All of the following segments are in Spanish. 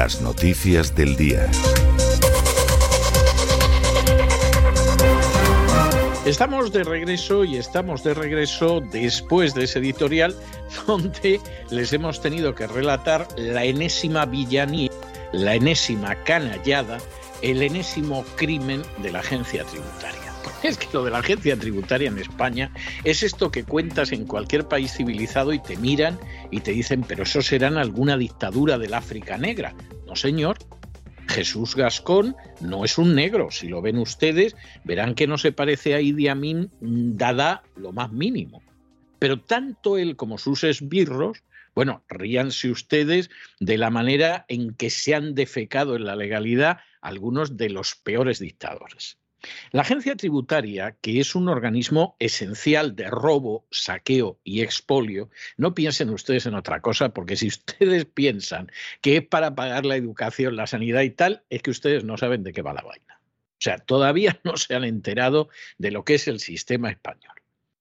Las noticias del día. Estamos de regreso y estamos de regreso después de ese editorial donde les hemos tenido que relatar la enésima villanía, la enésima canallada, el enésimo crimen de la agencia tributaria. Es que lo de la agencia tributaria en España es esto que cuentas en cualquier país civilizado y te miran y te dicen, pero eso será en alguna dictadura del África negra. No, señor, Jesús Gascón no es un negro. Si lo ven ustedes, verán que no se parece a Idi Amin dada lo más mínimo. Pero tanto él como sus esbirros, bueno, ríanse ustedes de la manera en que se han defecado en la legalidad algunos de los peores dictadores. La agencia tributaria, que es un organismo esencial de robo, saqueo y expolio, no piensen ustedes en otra cosa, porque si ustedes piensan que es para pagar la educación, la sanidad y tal, es que ustedes no saben de qué va la vaina. O sea, todavía no se han enterado de lo que es el sistema español.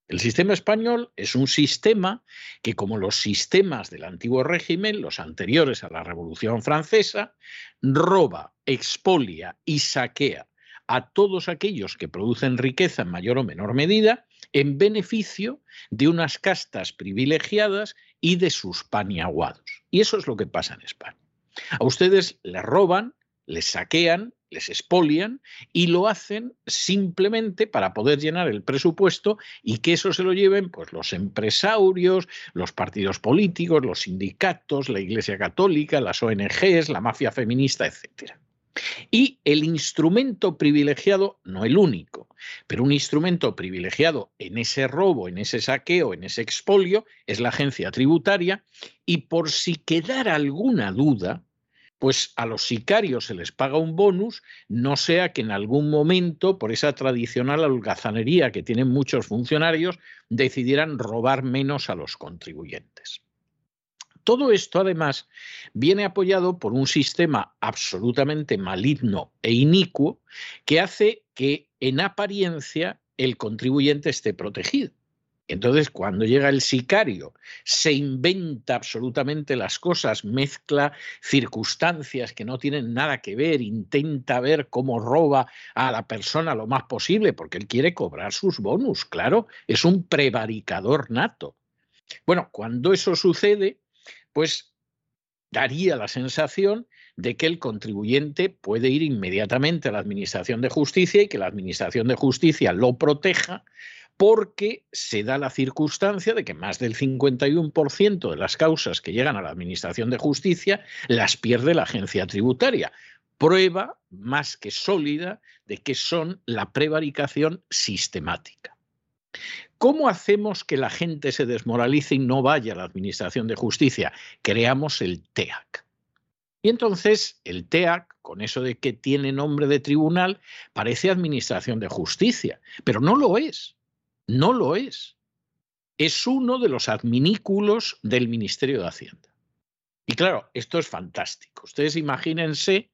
El sistema español es un sistema que, como los sistemas del antiguo régimen, los anteriores a la Revolución Francesa, roba, expolia y saquea a todos aquellos que producen riqueza en mayor o menor medida en beneficio de unas castas privilegiadas y de sus paniaguados. Y eso es lo que pasa en España. A ustedes les roban, les saquean, les expolian y lo hacen simplemente para poder llenar el presupuesto y que eso se lo lleven pues los empresarios, los partidos políticos, los sindicatos, la Iglesia Católica, las ONGs, la mafia feminista, etcétera. Y el instrumento privilegiado, no el único, pero un instrumento privilegiado en ese robo, en ese saqueo, en ese expolio, es la agencia tributaria. Y por si quedara alguna duda, pues a los sicarios se les paga un bonus, no sea que en algún momento, por esa tradicional holgazanería que tienen muchos funcionarios, decidieran robar menos a los contribuyentes. Todo esto, además, viene apoyado por un sistema absolutamente maligno e inicuo que hace que, en apariencia, el contribuyente esté protegido. Entonces, cuando llega el sicario, se inventa absolutamente las cosas, mezcla circunstancias que no tienen nada que ver, intenta ver cómo roba a la persona lo más posible, porque él quiere cobrar sus bonus, claro, es un prevaricador nato. Bueno, cuando eso sucede, pues daría la sensación de que el contribuyente puede ir inmediatamente a la Administración de Justicia y que la Administración de Justicia lo proteja porque se da la circunstancia de que más del 51% de las causas que llegan a la Administración de Justicia las pierde la agencia tributaria. Prueba más que sólida de que son la prevaricación sistemática. ¿Cómo hacemos que la gente se desmoralice y no vaya a la Administración de Justicia? Creamos el TEAC. Y entonces el TEAC, con eso de que tiene nombre de tribunal, parece Administración de Justicia, pero no lo es. No lo es. Es uno de los adminículos del Ministerio de Hacienda. Y claro, esto es fantástico. Ustedes imagínense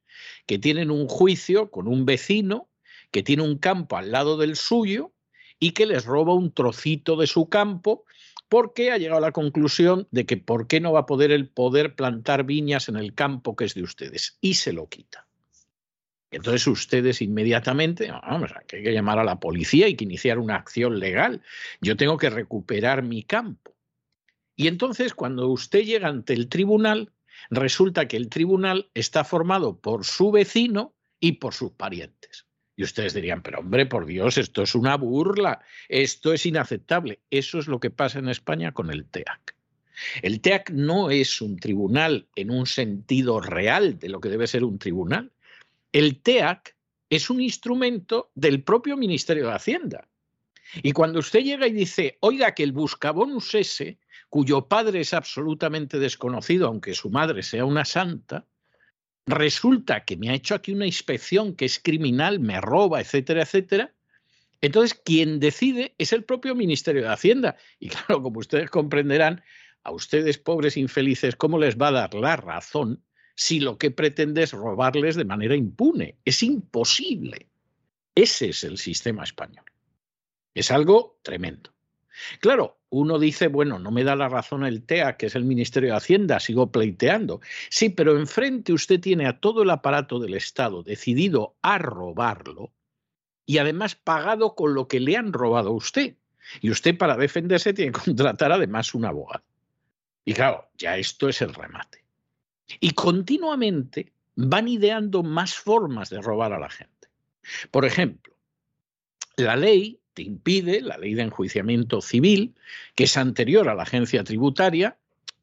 que tienen un juicio con un vecino que tiene un campo al lado del suyo y que les roba un trocito de su campo porque ha llegado a la conclusión de que por qué no va a poder el poder plantar viñas en el campo que es de ustedes y se lo quita. Entonces ustedes inmediatamente, vamos, hay que llamar a la policía y que iniciar una acción legal. Yo tengo que recuperar mi campo. Y entonces cuando usted llega ante el tribunal, resulta que el tribunal está formado por su vecino y por sus parientes. Y ustedes dirían, pero hombre, por Dios, esto es una burla, esto es inaceptable. Eso es lo que pasa en España con el TEAC. El TEAC no es un tribunal en un sentido real de lo que debe ser un tribunal. El TEAC es un instrumento del propio Ministerio de Hacienda. Y cuando usted llega y dice, oiga, que el buscabonus ese, cuyo padre es absolutamente desconocido, aunque su madre sea una santa, resulta que me ha hecho aquí una inspección que es criminal, me roba, etcétera, etcétera, entonces quien decide es el propio Ministerio de Hacienda. Y claro, como ustedes comprenderán, a ustedes pobres infelices, ¿cómo les va a dar la razón si lo que pretende es robarles de manera impune. Es imposible. Ese es el sistema español. Es algo tremendo. Claro, uno dice, bueno, no me da la razón el TEA, que es el Ministerio de Hacienda, sigo pleiteando. Sí, pero enfrente usted tiene a todo el aparato del Estado decidido a robarlo y además pagado con lo que le han robado a usted. Y usted para defenderse tiene que contratar además un abogado. Y claro, ya esto es el remate. Y continuamente van ideando más formas de robar a la gente. Por ejemplo, la ley te impide, la ley de enjuiciamiento civil, que es anterior a la agencia tributaria,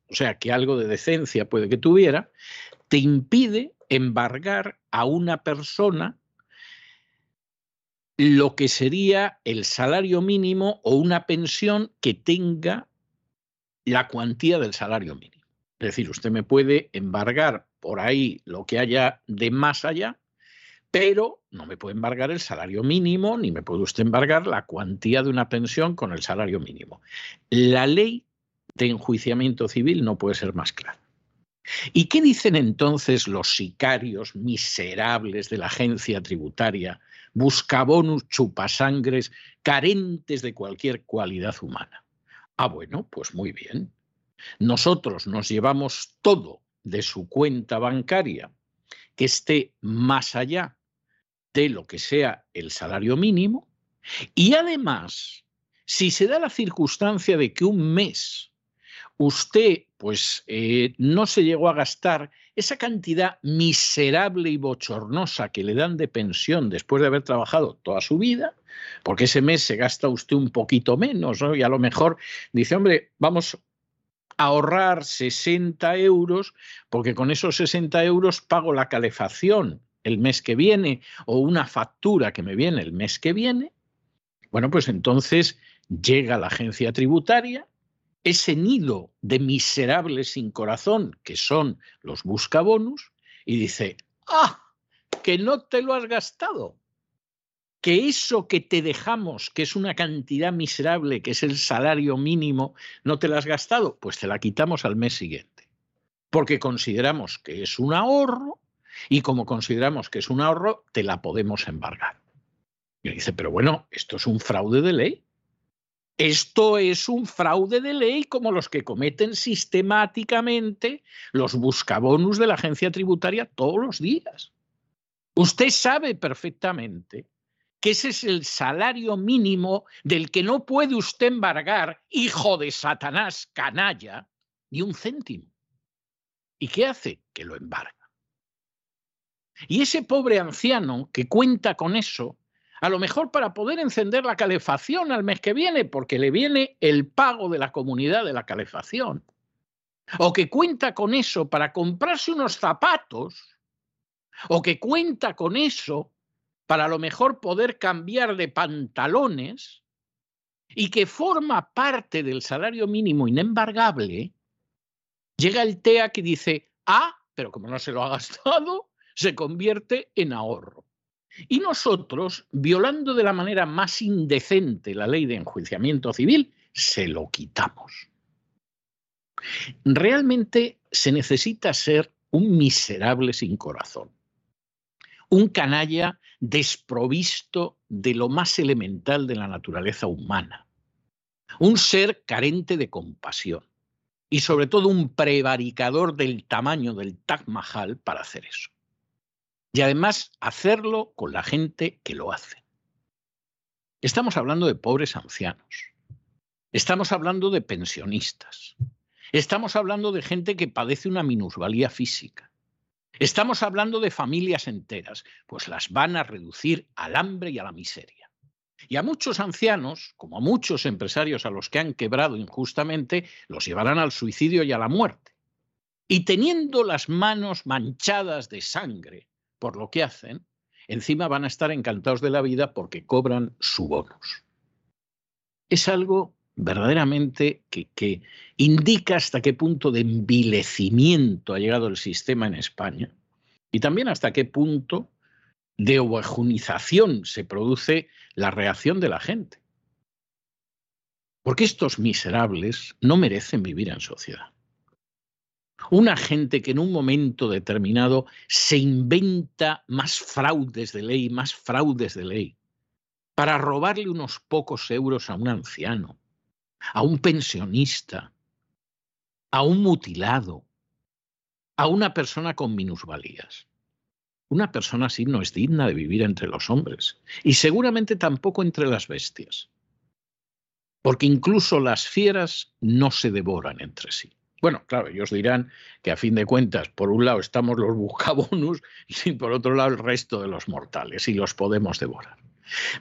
o sea que algo de decencia puede que tuviera, te impide embargar a una persona lo que sería el salario mínimo o una pensión que tenga la cuantía del salario mínimo. Es decir, usted me puede embargar por ahí lo que haya de más allá, pero no me puede embargar el salario mínimo, ni me puede usted embargar la cuantía de una pensión con el salario mínimo. La ley de enjuiciamiento civil no puede ser más clara. ¿Y qué dicen entonces los sicarios miserables de la agencia tributaria, buscabonus, chupasangres, carentes de cualquier cualidad humana? Ah, bueno, pues muy bien nosotros nos llevamos todo de su cuenta bancaria que esté más allá de lo que sea el salario mínimo y además, si se da la circunstancia de que un mes usted pues eh, no se llegó a gastar esa cantidad miserable y bochornosa que le dan de pensión después de haber trabajado toda su vida, porque ese mes se gasta usted un poquito menos, ¿no? Y a lo mejor dice, hombre, vamos ahorrar 60 euros, porque con esos 60 euros pago la calefacción el mes que viene o una factura que me viene el mes que viene, bueno, pues entonces llega la agencia tributaria, ese nido de miserables sin corazón que son los buscabonus, y dice, ah, que no te lo has gastado, que eso que te dejamos, que es una cantidad miserable, que es el salario mínimo, no te la has gastado, pues te la quitamos al mes siguiente, porque consideramos que es un ahorro y como consideramos que es un ahorro, te la podemos embargar. Y dice, pero bueno, esto es un fraude de ley. Esto es un fraude de ley como los que cometen sistemáticamente los buscabonus de la agencia tributaria todos los días. Usted sabe perfectamente que ese es el salario mínimo del que no puede usted embargar, hijo de Satanás, canalla, ni un céntimo. ¿Y qué hace? Que lo embarga. Y ese pobre anciano que cuenta con eso, a lo mejor para poder encender la calefacción al mes que viene, porque le viene el pago de la comunidad de la calefacción, o que cuenta con eso para comprarse unos zapatos, o que cuenta con eso para a lo mejor poder cambiar de pantalones, y que forma parte del salario mínimo inembargable, llega el TEA que dice, ah, pero como no se lo ha gastado, se convierte en ahorro. Y nosotros, violando de la manera más indecente la ley de enjuiciamiento civil, se lo quitamos. Realmente se necesita ser un miserable sin corazón, un canalla desprovisto de lo más elemental de la naturaleza humana, un ser carente de compasión y sobre todo un prevaricador del tamaño del Taj Mahal para hacer eso y además hacerlo con la gente que lo hace. Estamos hablando de pobres ancianos, estamos hablando de pensionistas, estamos hablando de gente que padece una minusvalía física, estamos hablando de familias enteras, pues las van a reducir al hambre y a la miseria. Y a muchos ancianos, como a muchos empresarios a los que han quebrado injustamente, los llevarán al suicidio y a la muerte. Y teniendo las manos manchadas de sangre, por lo que hacen, encima van a estar encantados de la vida porque cobran su bonus. Es algo verdaderamente que, indica hasta qué punto de envilecimiento ha llegado el sistema en España y también hasta qué punto de ovejunización se produce la reacción de la gente. Porque estos miserables no merecen vivir en sociedad. Una gente que en un momento determinado se inventa más fraudes de ley, más fraudes de ley, para robarle unos pocos euros a un anciano, a un pensionista, a un mutilado, a una persona con minusvalías. Una persona así no es digna de vivir entre los hombres y seguramente tampoco entre las bestias, porque incluso las fieras no se devoran entre sí. Bueno, claro, ellos dirán que a fin de cuentas, por un lado estamos los buscabonus y por otro lado el resto de los mortales y los podemos devorar.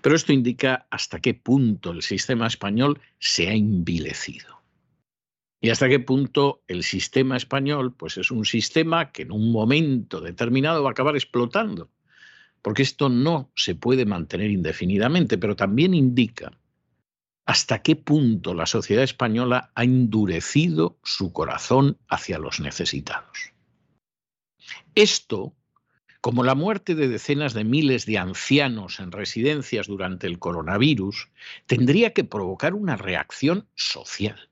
Pero esto indica hasta qué punto el sistema español se ha envilecido. Y hasta qué punto el sistema español pues es un sistema que en un momento determinado va a acabar explotando. Porque esto no se puede mantener indefinidamente, pero también indica hasta qué punto la sociedad española ha endurecido su corazón hacia los necesitados. Esto, como la muerte de decenas de miles de ancianos en residencias durante el coronavirus, tendría que provocar una reacción social.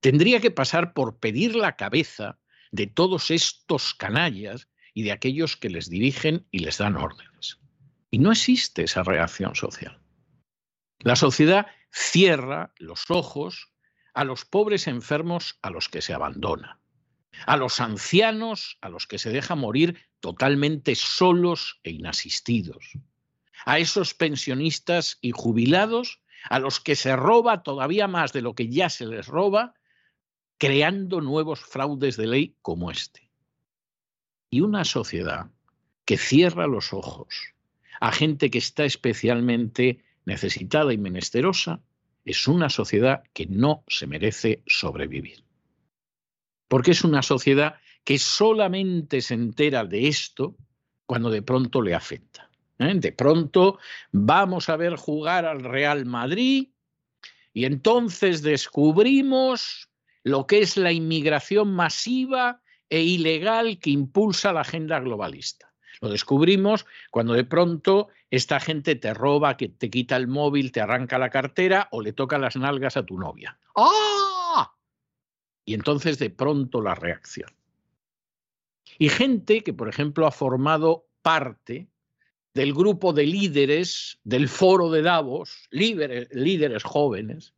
Tendría que pasar por pedir la cabeza de todos estos canallas y de aquellos que les dirigen y les dan órdenes. Y no existe esa reacción social. La sociedad cierra los ojos a los pobres enfermos a los que se abandona, a los ancianos a los que se deja morir totalmente solos e inasistidos, a esos pensionistas y jubilados a los que se roba todavía más de lo que ya se les roba, creando nuevos fraudes de ley como este. Y una sociedad que cierra los ojos a gente que está especialmente necesitada y menesterosa, es una sociedad que no se merece sobrevivir. Porque es una sociedad que solamente se entera de esto cuando de pronto le afecta. ¿eh? De pronto vamos a ver jugar al Real Madrid y entonces descubrimos lo que es la inmigración masiva e ilegal que impulsa la agenda globalista. Lo descubrimos cuando de pronto esta gente te roba, que te quita el móvil, te arranca la cartera o le toca las nalgas a tu novia. ¡Ah! Y entonces de pronto la reacción. Y gente que, por ejemplo, ha formado parte del grupo de líderes del foro de Davos, líderes, líderes jóvenes,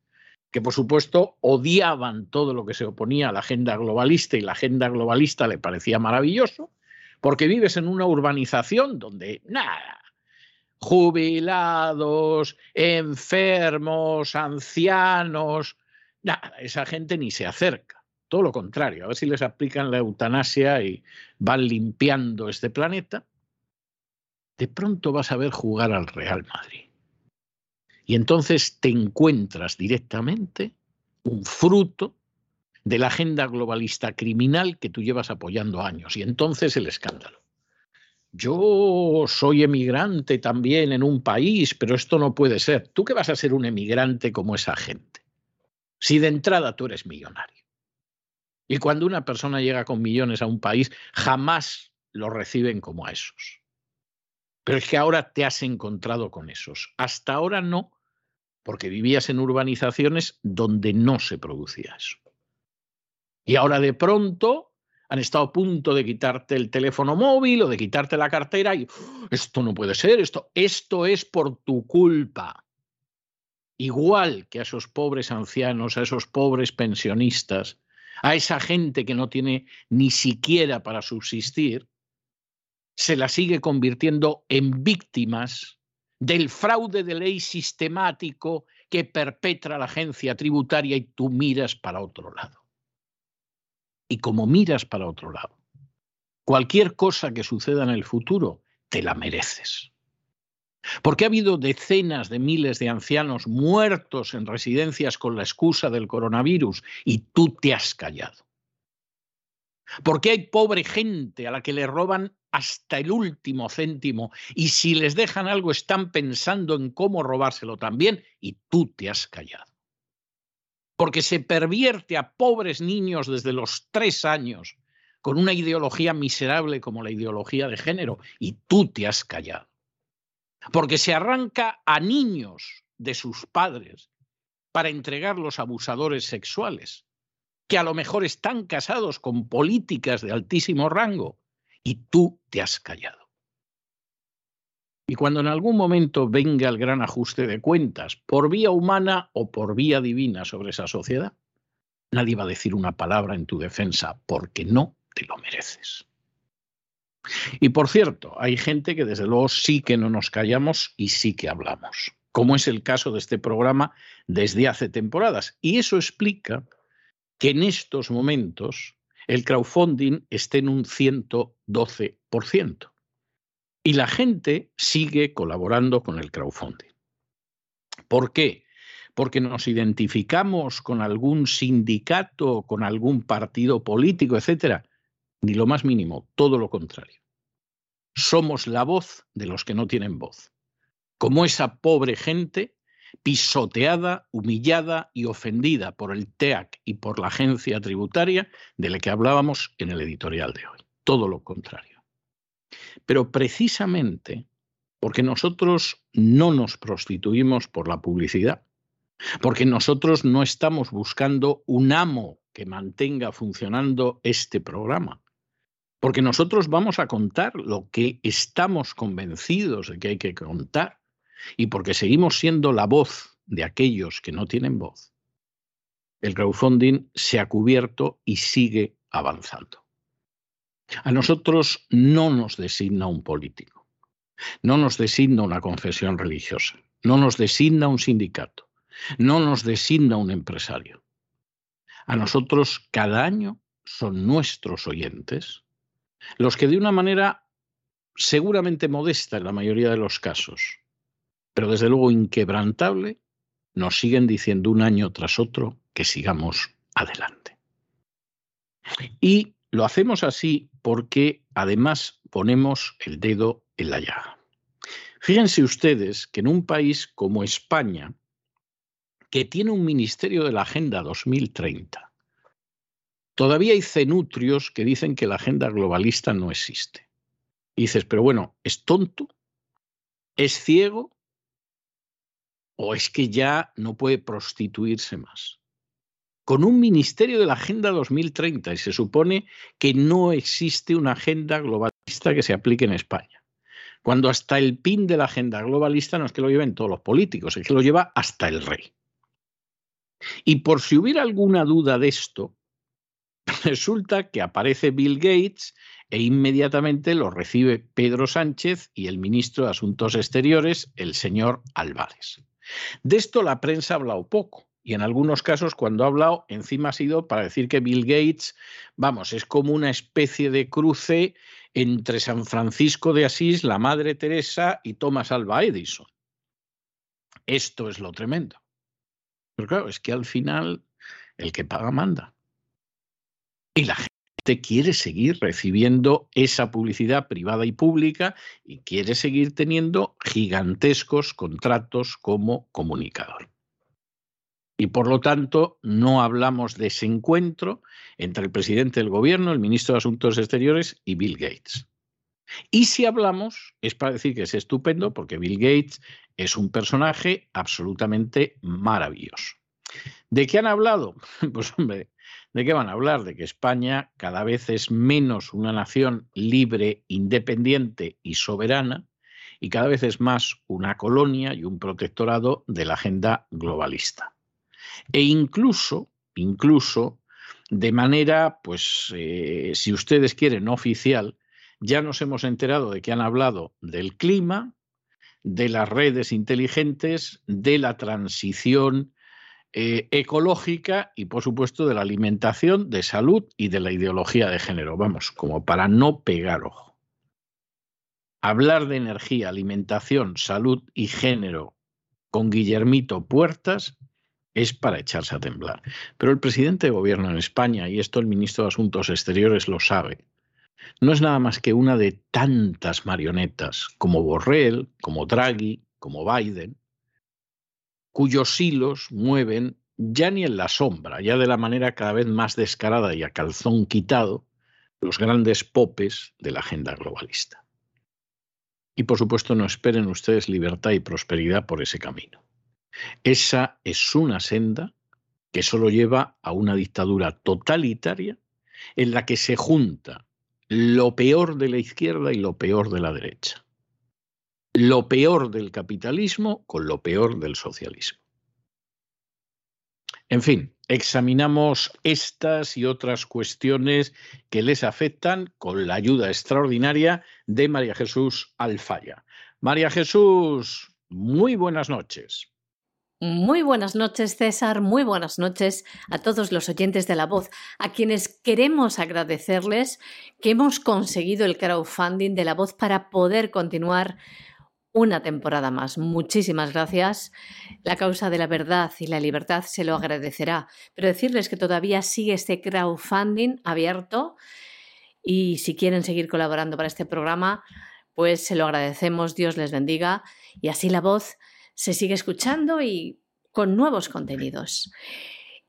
que por supuesto odiaban todo lo que se oponía a la agenda globalista y la agenda globalista le parecía maravilloso, porque vives en una urbanización donde nada, jubilados, enfermos, ancianos, nada, esa gente ni se acerca. Todo lo contrario, a ver si les aplican la eutanasia y van limpiando este planeta. De pronto vas a ver jugar al Real Madrid. Y entonces te encuentras directamente un fruto de la agenda globalista criminal que tú llevas apoyando años. Y entonces el escándalo. Yo soy emigrante también en un país, pero esto no puede ser. ¿Tú qué vas a ser un emigrante como esa gente? Si de entrada tú eres millonario. Y cuando una persona llega con millones a un país, jamás lo reciben como a esos. Pero es que ahora te has encontrado con esos. Hasta ahora no, porque vivías en urbanizaciones donde no se producía eso. Y ahora de pronto han estado a punto de quitarte el teléfono móvil o de quitarte la cartera y ¡oh! esto no puede ser, esto, esto es por tu culpa. Igual que a esos pobres ancianos, a esos pobres pensionistas, a esa gente que no tiene ni siquiera para subsistir, se la sigue convirtiendo en víctimas del fraude de ley sistemático que perpetra la agencia tributaria y tú miras para otro lado y como miras para otro lado, cualquier cosa que suceda en el futuro, te la mereces. Porque ha habido decenas de miles de ancianos muertos en residencias con la excusa del coronavirus y tú te has callado. Porque hay pobre gente a la que le roban hasta el último céntimo y si les dejan algo están pensando en cómo robárselo también y tú te has callado porque se pervierte a pobres niños desde los tres años con una ideología miserable como la ideología de género, y tú te has callado. Porque se arranca a niños de sus padres para entregarlos a abusadores sexuales, que a lo mejor están casados con políticas de altísimo rango, y tú te has callado. Y cuando en algún momento venga el gran ajuste de cuentas, por vía humana o por vía divina sobre esa sociedad, nadie va a decir una palabra en tu defensa porque no te lo mereces. Y por cierto, hay gente que desde luego sí que no nos callamos y sí que hablamos, como es el caso de este programa desde hace temporadas. Y eso explica que en estos momentos el crowdfunding esté en un 112%. Y la gente sigue colaborando con el crowdfunding. ¿Por qué? Porque nos identificamos con algún sindicato, con algún partido político, etcétera. Ni lo más mínimo, todo lo contrario. Somos la voz de los que no tienen voz. Como esa pobre gente pisoteada, humillada y ofendida por el TEAC y por la agencia tributaria de la que hablábamos en el editorial de hoy. Todo lo contrario. Pero precisamente porque nosotros no nos prostituimos por la publicidad, porque nosotros no estamos buscando un amo que mantenga funcionando este programa, porque nosotros vamos a contar lo que estamos convencidos de que hay que contar y porque seguimos siendo la voz de aquellos que no tienen voz. El crowdfunding se ha cubierto y sigue avanzando. A nosotros no nos designa un político, no nos designa una confesión religiosa, no nos designa un sindicato, no nos designa un empresario. A nosotros cada año son nuestros oyentes los que de una manera seguramente modesta en la mayoría de los casos, pero desde luego inquebrantable, nos siguen diciendo un año tras otro que sigamos adelante. Y lo hacemos así porque además ponemos el dedo en la llaga. Fíjense ustedes que en un país como España, que tiene un Ministerio de la Agenda 2030, Todavía hay cenutrios que dicen que la agenda globalista no existe. Y dices, pero bueno, ¿es tonto? ¿Es ciego? ¿O es que ya no puede prostituirse más? Con un ministerio de la Agenda 2030 y se supone que no existe una agenda globalista que se aplique en España. Cuando hasta el pin de la agenda globalista no es que lo lleven todos los políticos, es que lo lleva hasta el rey. Y por si hubiera alguna duda de esto, resulta que aparece Bill Gates e inmediatamente lo recibe Pedro Sánchez y el ministro de Asuntos Exteriores, el señor Álvarez. De esto la prensa ha hablado poco. Y en algunos casos, cuando ha hablado, encima ha sido para decir que Bill Gates, vamos, es como una especie de cruce entre San Francisco de Asís, la Madre Teresa y Thomas Alva Edison. Esto es lo tremendo. Pero claro, es que al final el que paga manda. Y la gente quiere seguir recibiendo esa publicidad privada y pública y quiere seguir teniendo gigantescos contratos como comunicador. Y por lo tanto, no hablamos de ese encuentro entre el presidente del gobierno, el ministro de Asuntos Exteriores y Bill Gates. Y si hablamos, es para decir que es estupendo, porque Bill Gates es un personaje absolutamente maravilloso. ¿De qué han hablado? Pues hombre, ¿de qué van a hablar? De que España cada vez es menos una nación libre, independiente y soberana, y cada vez es más una colonia y un protectorado de la agenda globalista. E incluso, incluso, de manera, pues, eh, si ustedes quieren, oficial, ya nos hemos enterado de que han hablado del clima, de las redes inteligentes, de la transición eh, ecológica y, por supuesto, de la alimentación, de salud y de la ideología de género. Vamos, como para no pegar ojo. Hablar de energía, alimentación, salud y género con Guillermito Puertas es para echarse a temblar. Pero el presidente de gobierno en España, y esto el ministro de Asuntos Exteriores lo sabe, no es nada más que una de tantas marionetas como Borrell, como Draghi, como Biden, cuyos hilos mueven ya ni en la sombra, ya de la manera cada vez más descarada y a calzón quitado, los grandes popes de la agenda globalista. Y por supuesto no esperen ustedes libertad y prosperidad por ese camino. Esa es una senda que solo lleva a una dictadura totalitaria en la que se junta lo peor de la izquierda y lo peor de la derecha. Lo peor del capitalismo con lo peor del socialismo. En fin, examinamos estas y otras cuestiones que les afectan con la ayuda extraordinaria de María Jesús Alfaya. María Jesús, muy buenas noches. Muy buenas noches, César. Muy buenas noches a todos los oyentes de La Voz, a quienes queremos agradecerles que hemos conseguido el crowdfunding de La Voz para poder continuar una temporada más. Muchísimas gracias. La causa de la verdad y la libertad se lo agradecerá, pero decirles que todavía sigue este crowdfunding abierto y si quieren seguir colaborando para este programa, pues se lo agradecemos. Dios les bendiga y así La Voz se sigue escuchando y con nuevos contenidos.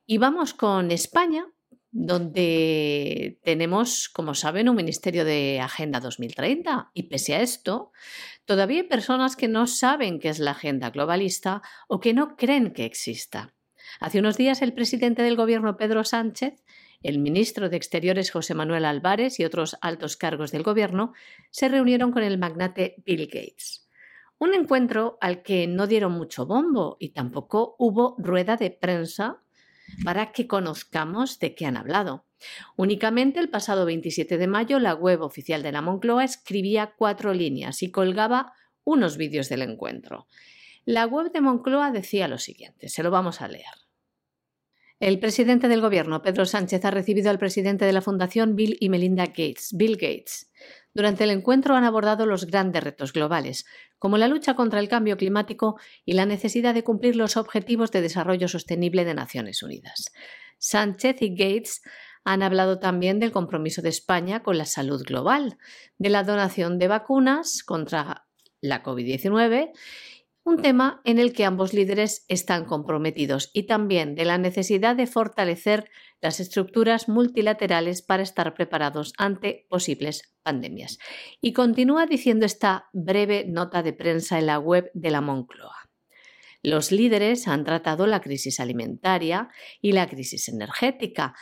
Y vamos con España, donde tenemos, como saben, un Ministerio de Agenda 2030. Y pese a esto, todavía hay personas que no saben qué es la agenda globalista o que no creen que exista. Hace unos días el presidente del gobierno Pedro Sánchez, el ministro de Exteriores José Manuel Álvarez y otros altos cargos del gobierno se reunieron con el magnate Bill Gates. Un encuentro al que no dieron mucho bombo y tampoco hubo rueda de prensa para que conozcamos de qué han hablado. Únicamente el pasado 27 de mayo la web oficial de la Moncloa escribía cuatro líneas y colgaba unos vídeos del encuentro. La web de Moncloa decía lo siguiente, se lo vamos a leer. El presidente del gobierno, Pedro Sánchez, ha recibido al presidente de la Fundación Bill y Melinda Gates, Bill Gates. Durante el encuentro han abordado los grandes retos globales, como la lucha contra el cambio climático y la necesidad de cumplir los Objetivos de Desarrollo Sostenible de Naciones Unidas. Sánchez y Gates han hablado también del compromiso de España con la salud global, de la donación de vacunas contra la COVID-19 un tema en el que ambos líderes están comprometidos y también de la necesidad de fortalecer las estructuras multilaterales para estar preparados ante posibles pandemias. Y continúa diciendo esta breve nota de prensa en la web de la Moncloa. Los líderes han tratado la crisis alimentaria y la crisis energética,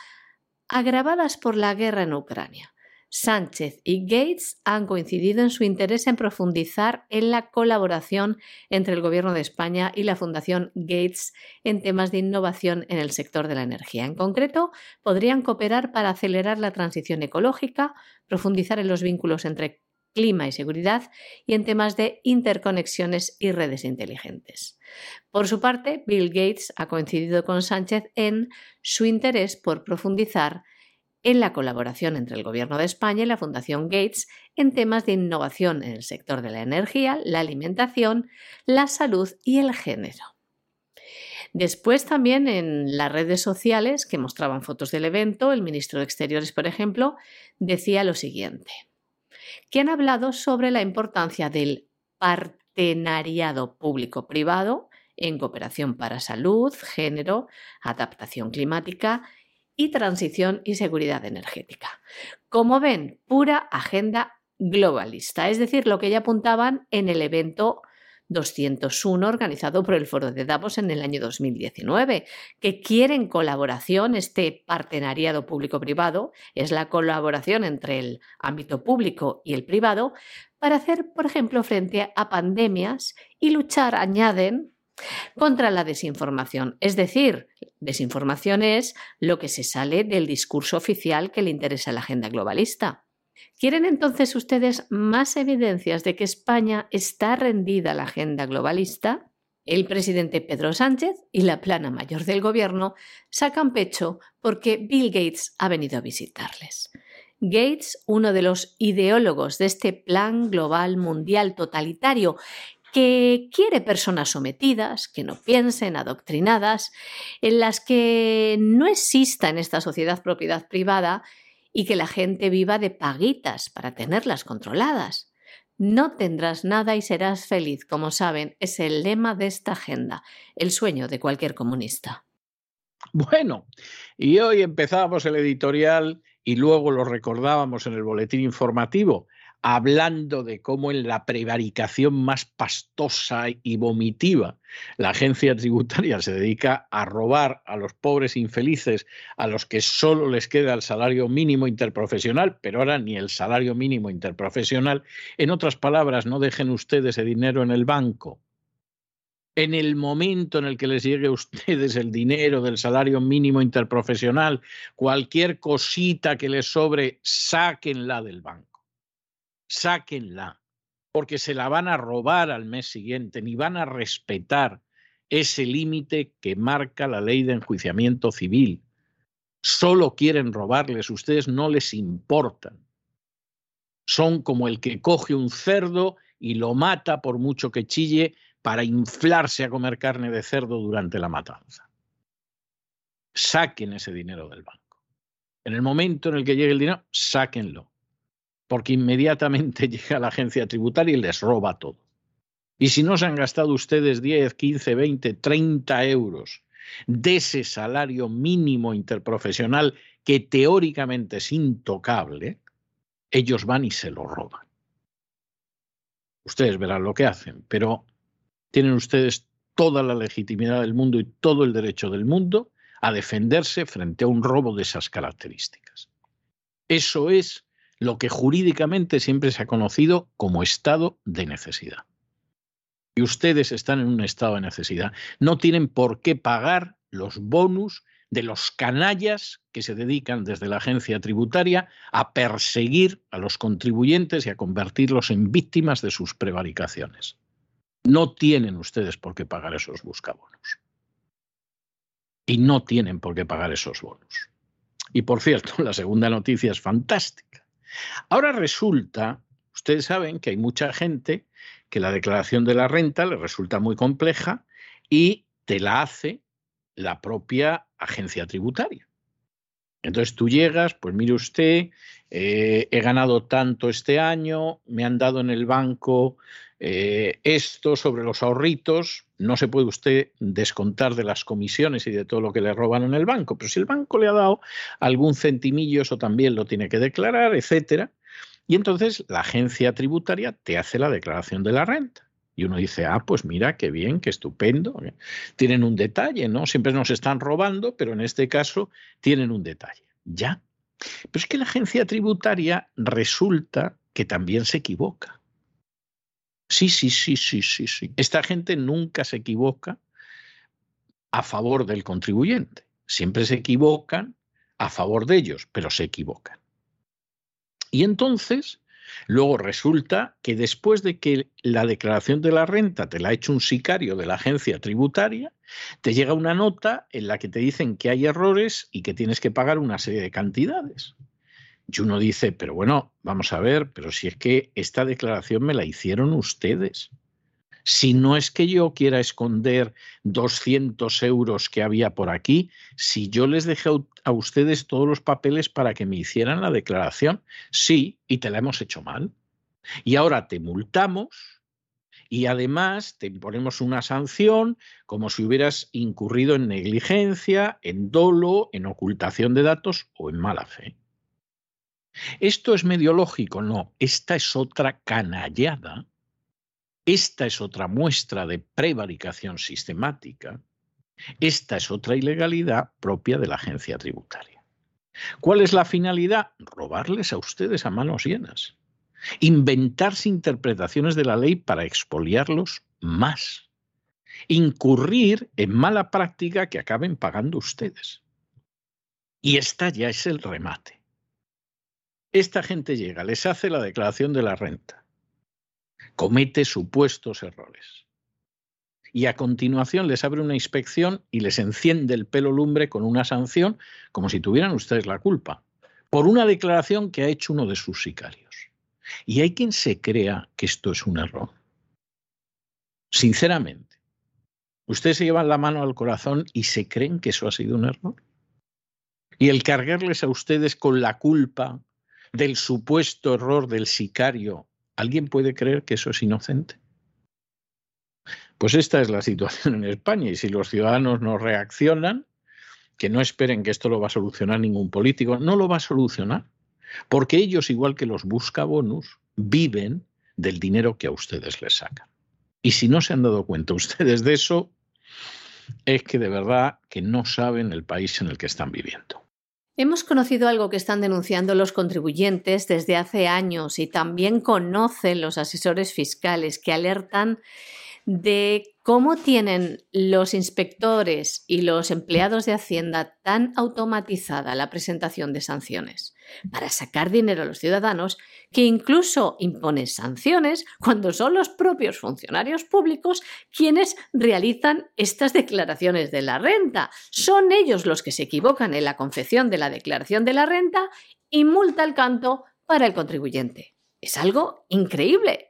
agravadas por la guerra en Ucrania. Sánchez y Gates han coincidido en su interés en profundizar en la colaboración entre el Gobierno de España y la Fundación Gates en temas de innovación en el sector de la energía. En concreto, podrían cooperar para acelerar la transición ecológica, profundizar en los vínculos entre clima y seguridad y en temas de interconexiones y redes inteligentes. Por su parte, Bill Gates ha coincidido con Sánchez en su interés por profundizar en la colaboración entre el Gobierno de España y la Fundación Gates en temas de innovación en el sector de la energía, la alimentación, la salud y el género. Después también en las redes sociales que mostraban fotos del evento, el ministro de Exteriores, por ejemplo, decía lo siguiente que han hablado sobre la importancia del partenariado público-privado en cooperación para salud, género, adaptación climática y transición y seguridad energética. Como ven, pura agenda globalista, es decir, lo que ya apuntaban en el evento 201 organizado por el Foro de Davos en el año 2019, que quieren colaboración, este partenariado público-privado, es la colaboración entre el ámbito público y el privado, para hacer, por ejemplo, frente a pandemias y luchar, añaden, contra la desinformación. Es decir, desinformación es lo que se sale del discurso oficial que le interesa a la agenda globalista. ¿Quieren entonces ustedes más evidencias de que España está rendida a la agenda globalista? El presidente Pedro Sánchez y la plana mayor del gobierno sacan pecho porque Bill Gates ha venido a visitarles. Gates, uno de los ideólogos de este plan global mundial totalitario que quiere personas sometidas, que no piensen, adoctrinadas, en las que no exista en esta sociedad propiedad privada y que la gente viva de paguitas para tenerlas controladas. No tendrás nada y serás feliz, como saben, es el lema de esta agenda, el sueño de cualquier comunista. Bueno, y hoy empezábamos el editorial y luego lo recordábamos en el boletín informativo hablando de cómo en la prevaricación más pastosa y vomitiva la agencia tributaria se dedica a robar a los pobres infelices a los que solo les queda el salario mínimo interprofesional, pero ahora ni el salario mínimo interprofesional. En otras palabras, no dejen ustedes ese dinero en el banco. En el momento en el que les llegue a ustedes el dinero del salario mínimo interprofesional, cualquier cosita que les sobre, sáquenla del banco sáquenla, porque se la van a robar al mes siguiente, ni van a respetar ese límite que marca la ley de enjuiciamiento civil. Solo quieren robarles, ustedes no les importan. Son como el que coge un cerdo y lo mata por mucho que chille para inflarse a comer carne de cerdo durante la matanza. Saquen ese dinero del banco. En el momento en el que llegue el dinero, sáquenlo porque inmediatamente llega la agencia tributaria y les roba todo. Y si no se han gastado ustedes 10, 15, 20, 30 euros de ese salario mínimo interprofesional que teóricamente es intocable, ellos van y se lo roban. Ustedes verán lo que hacen, pero tienen ustedes toda la legitimidad del mundo y todo el derecho del mundo a defenderse frente a un robo de esas características. Eso es lo que jurídicamente siempre se ha conocido como estado de necesidad. Y ustedes están en un estado de necesidad. No tienen por qué pagar los bonus de los canallas que se dedican desde la agencia tributaria a perseguir a los contribuyentes y a convertirlos en víctimas de sus prevaricaciones. No tienen ustedes por qué pagar esos buscabonos. Y no tienen por qué pagar esos bonos. Y por cierto, la segunda noticia es fantástica. Ahora resulta, ustedes saben que hay mucha gente que la declaración de la renta le resulta muy compleja y te la hace la propia agencia tributaria. Entonces tú llegas, pues mire usted, eh, he ganado tanto este año, me han dado en el banco eh, esto sobre los ahorritos, no se puede usted descontar de las comisiones y de todo lo que le roban en el banco, pero si el banco le ha dado algún centimillo, eso también lo tiene que declarar, etcétera. Y entonces la agencia tributaria te hace la declaración de la renta. Y uno dice, ah, pues mira, qué bien, qué estupendo. Tienen un detalle, ¿no? Siempre nos están robando, pero en este caso tienen un detalle. Ya. Pero es que la agencia tributaria resulta que también se equivoca. Sí, sí, sí, sí, sí, sí. Esta gente nunca se equivoca a favor del contribuyente. Siempre se equivocan a favor de ellos, pero se equivocan. Y entonces, luego resulta que después de que la declaración de la renta te la ha hecho un sicario de la agencia tributaria, te llega una nota en la que te dicen que hay errores y que tienes que pagar una serie de cantidades. Y uno dice, pero bueno, vamos a ver, pero si es que esta declaración me la hicieron ustedes. Si no es que yo quiera esconder 200 euros que había por aquí, si yo les dejé a ustedes todos los papeles para que me hicieran la declaración, sí, y te la hemos hecho mal. Y ahora te multamos y además te imponemos una sanción como si hubieras incurrido en negligencia, en dolo, en ocultación de datos o en mala fe. ¿Esto es medio lógico? No, esta es otra canallada esta es otra muestra de prevaricación sistemática. Esta es otra ilegalidad propia de la agencia tributaria. ¿Cuál es la finalidad? Robarles a ustedes a manos llenas. Inventarse interpretaciones de la ley para expoliarlos más. Incurrir en mala práctica que acaben pagando ustedes. Y esta ya es el remate. Esta gente llega, les hace la declaración de la renta comete supuestos errores. Y a continuación les abre una inspección y les enciende el pelo lumbre con una sanción, como si tuvieran ustedes la culpa, por una declaración que ha hecho uno de sus sicarios. Y hay quien se crea que esto es un error. Sinceramente, ustedes se llevan la mano al corazón y se creen que eso ha sido un error. Y el cargarles a ustedes con la culpa del supuesto error del sicario ¿Alguien puede creer que eso es inocente? Pues esta es la situación en España y si los ciudadanos no reaccionan, que no esperen que esto lo va a solucionar ningún político, no lo va a solucionar, porque ellos, igual que los buscabonus, viven del dinero que a ustedes les sacan. Y si no se han dado cuenta ustedes de eso, es que de verdad que no saben el país en el que están viviendo. Hemos conocido algo que están denunciando los contribuyentes desde hace años y también conocen los asesores fiscales que alertan de cómo tienen los inspectores y los empleados de Hacienda tan automatizada la presentación de sanciones para sacar dinero a los ciudadanos que incluso imponen sanciones cuando son los propios funcionarios públicos quienes realizan estas declaraciones de la renta. Son ellos los que se equivocan en la confección de la declaración de la renta y multa al canto para el contribuyente. Es algo increíble.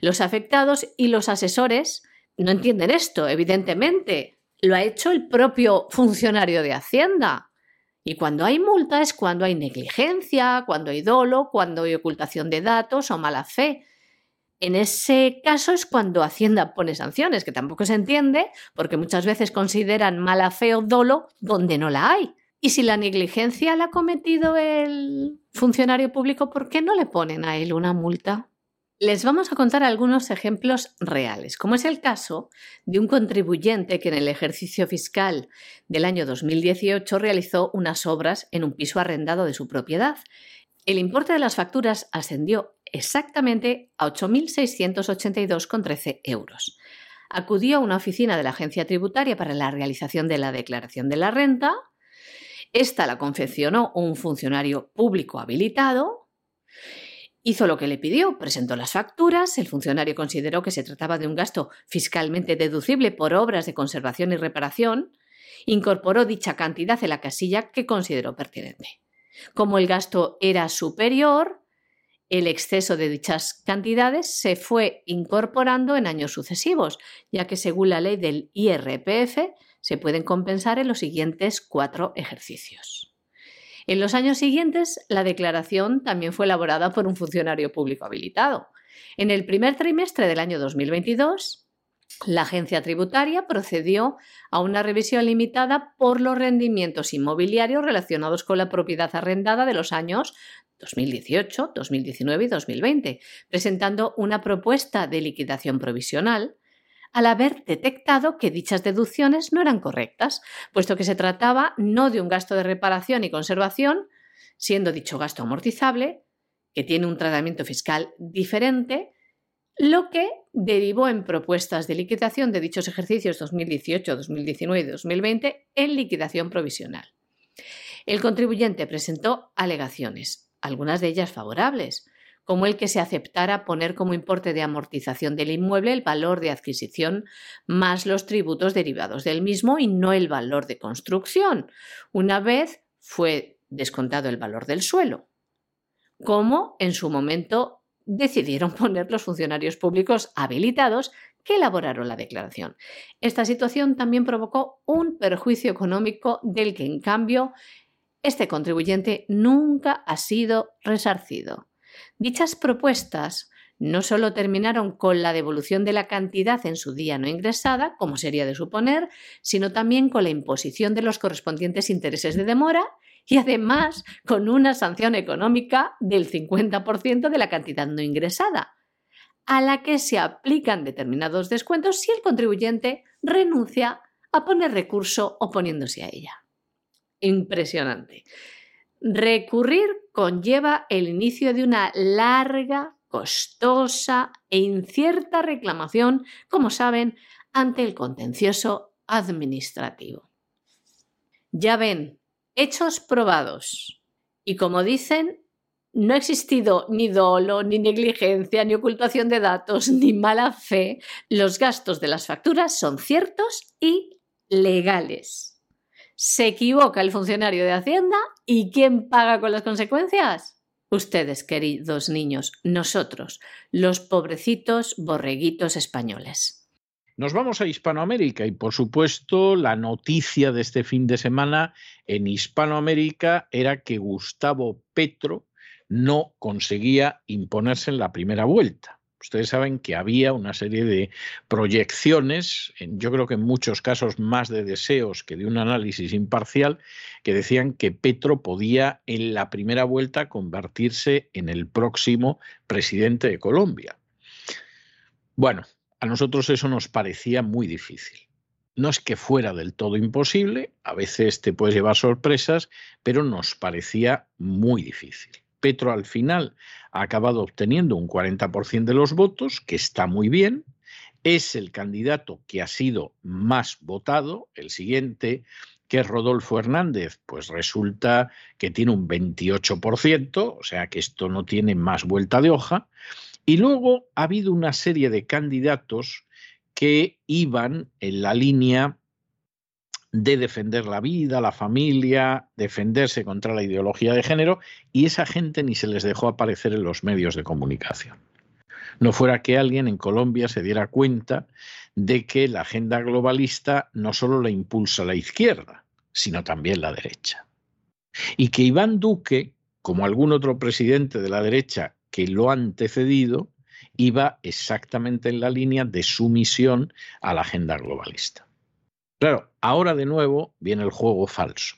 Los afectados y los asesores no entienden esto, evidentemente. Lo ha hecho el propio funcionario de Hacienda. Y cuando hay multa es cuando hay negligencia, cuando hay dolo, cuando hay ocultación de datos o mala fe. En ese caso es cuando Hacienda pone sanciones, que tampoco se entiende, porque muchas veces consideran mala fe o dolo donde no la hay. Y si la negligencia la ha cometido el funcionario público, ¿por qué no le ponen a él una multa? Les vamos a contar algunos ejemplos reales, como es el caso de un contribuyente que en el ejercicio fiscal del año 2018 realizó unas obras en un piso arrendado de su propiedad. El importe de las facturas ascendió exactamente a 8.682,13 euros. Acudió a una oficina de la agencia tributaria para la realización de la declaración de la renta. Esta la confeccionó un funcionario público habilitado Hizo lo que le pidió, presentó las facturas, el funcionario consideró que se trataba de un gasto fiscalmente deducible por obras de conservación y reparación, incorporó dicha cantidad en la casilla que consideró pertinente. Como el gasto era superior, el exceso de dichas cantidades se fue incorporando en años sucesivos, ya que según la ley del IRPF se pueden compensar en los siguientes cuatro ejercicios. En los años siguientes, la declaración también fue elaborada por un funcionario público habilitado. En el primer trimestre del año 2022, la agencia tributaria procedió a una revisión limitada por los rendimientos inmobiliarios relacionados con la propiedad arrendada de los años 2018, 2019 y 2020, presentando una propuesta de liquidación provisional al haber detectado que dichas deducciones no eran correctas, puesto que se trataba no de un gasto de reparación y conservación, siendo dicho gasto amortizable, que tiene un tratamiento fiscal diferente, lo que derivó en propuestas de liquidación de dichos ejercicios 2018, 2019 y 2020 en liquidación provisional. El contribuyente presentó alegaciones, algunas de ellas favorables, como el que se aceptara poner como importe de amortización del inmueble el valor de adquisición más los tributos derivados del mismo y no el valor de construcción, una vez fue descontado el valor del suelo, como en su momento decidieron poner los funcionarios públicos habilitados que elaboraron la declaración. Esta situación también provocó un perjuicio económico del que, en cambio, este contribuyente nunca ha sido resarcido. Dichas propuestas no solo terminaron con la devolución de la cantidad en su día no ingresada, como sería de suponer, sino también con la imposición de los correspondientes intereses de demora y además con una sanción económica del 50% de la cantidad no ingresada, a la que se aplican determinados descuentos si el contribuyente renuncia a poner recurso oponiéndose a ella. Impresionante. Recurrir conlleva el inicio de una larga, costosa e incierta reclamación, como saben, ante el contencioso administrativo. Ya ven, hechos probados. Y como dicen, no ha existido ni dolo, ni negligencia, ni ocultación de datos, ni mala fe. Los gastos de las facturas son ciertos y legales se equivoca el funcionario de Hacienda y ¿quién paga con las consecuencias? Ustedes, queridos niños, nosotros, los pobrecitos borreguitos españoles. Nos vamos a Hispanoamérica y por supuesto la noticia de este fin de semana en Hispanoamérica era que Gustavo Petro no conseguía imponerse en la primera vuelta. Ustedes saben que había una serie de proyecciones, yo creo que en muchos casos más de deseos que de un análisis imparcial, que decían que Petro podía en la primera vuelta convertirse en el próximo presidente de Colombia. Bueno, a nosotros eso nos parecía muy difícil. No es que fuera del todo imposible, a veces te puedes llevar sorpresas, pero nos parecía muy difícil. Petro al final ha acabado obteniendo un 40% de los votos, que está muy bien. Es el candidato que ha sido más votado. El siguiente, que es Rodolfo Hernández, pues resulta que tiene un 28%, o sea que esto no tiene más vuelta de hoja. Y luego ha habido una serie de candidatos que iban en la línea de defender la vida, la familia, defenderse contra la ideología de género, y esa gente ni se les dejó aparecer en los medios de comunicación. No fuera que alguien en Colombia se diera cuenta de que la agenda globalista no solo la impulsa la izquierda, sino también la derecha. Y que Iván Duque, como algún otro presidente de la derecha que lo ha antecedido, iba exactamente en la línea de sumisión a la agenda globalista. Claro, ahora de nuevo viene el juego falso.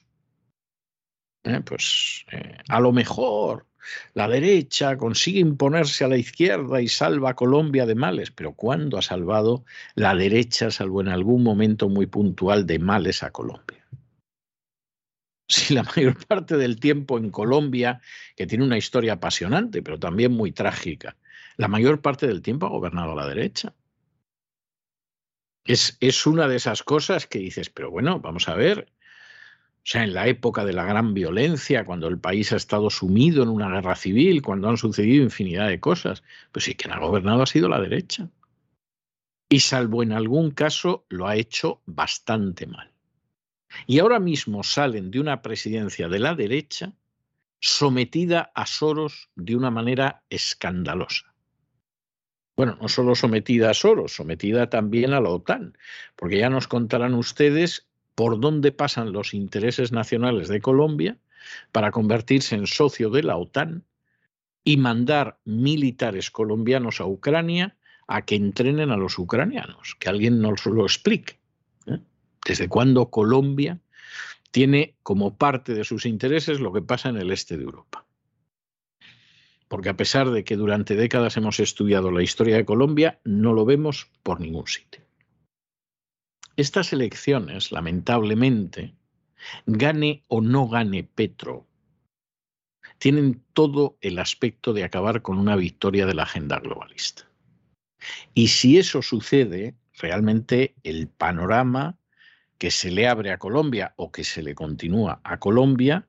Eh, pues eh, a lo mejor la derecha consigue imponerse a la izquierda y salva a Colombia de males, pero ¿cuándo ha salvado la derecha, salvo en algún momento muy puntual, de males a Colombia? Si la mayor parte del tiempo en Colombia, que tiene una historia apasionante, pero también muy trágica, la mayor parte del tiempo ha gobernado la derecha. Es, una de esas cosas que dices, pero bueno, vamos a ver, o sea, en la época de la gran violencia, cuando el país ha estado sumido en una guerra civil, cuando han sucedido infinidad de cosas, pues sí, quien ha gobernado ha sido la derecha. Y salvo en algún caso, lo ha hecho bastante mal. Y ahora mismo salen de una presidencia de la derecha sometida a Soros de una manera escandalosa bueno, no solo sometida a Soros, sometida también a la OTAN, porque ya nos contarán ustedes por dónde pasan los intereses nacionales de Colombia para convertirse en socio de la OTAN y mandar militares colombianos a Ucrania a que entrenen a los ucranianos, que alguien nos lo explique. ¿eh? ¿Desde cuándo Colombia tiene como parte de sus intereses lo que pasa en el este de Europa? Porque a pesar de que durante décadas hemos estudiado la historia de Colombia, no lo vemos por ningún sitio. Estas elecciones, lamentablemente, gane o no gane Petro, tienen todo el aspecto de acabar con una victoria de la agenda globalista. Y si eso sucede, realmente el panorama que se le abre a Colombia o que se le continúa a Colombia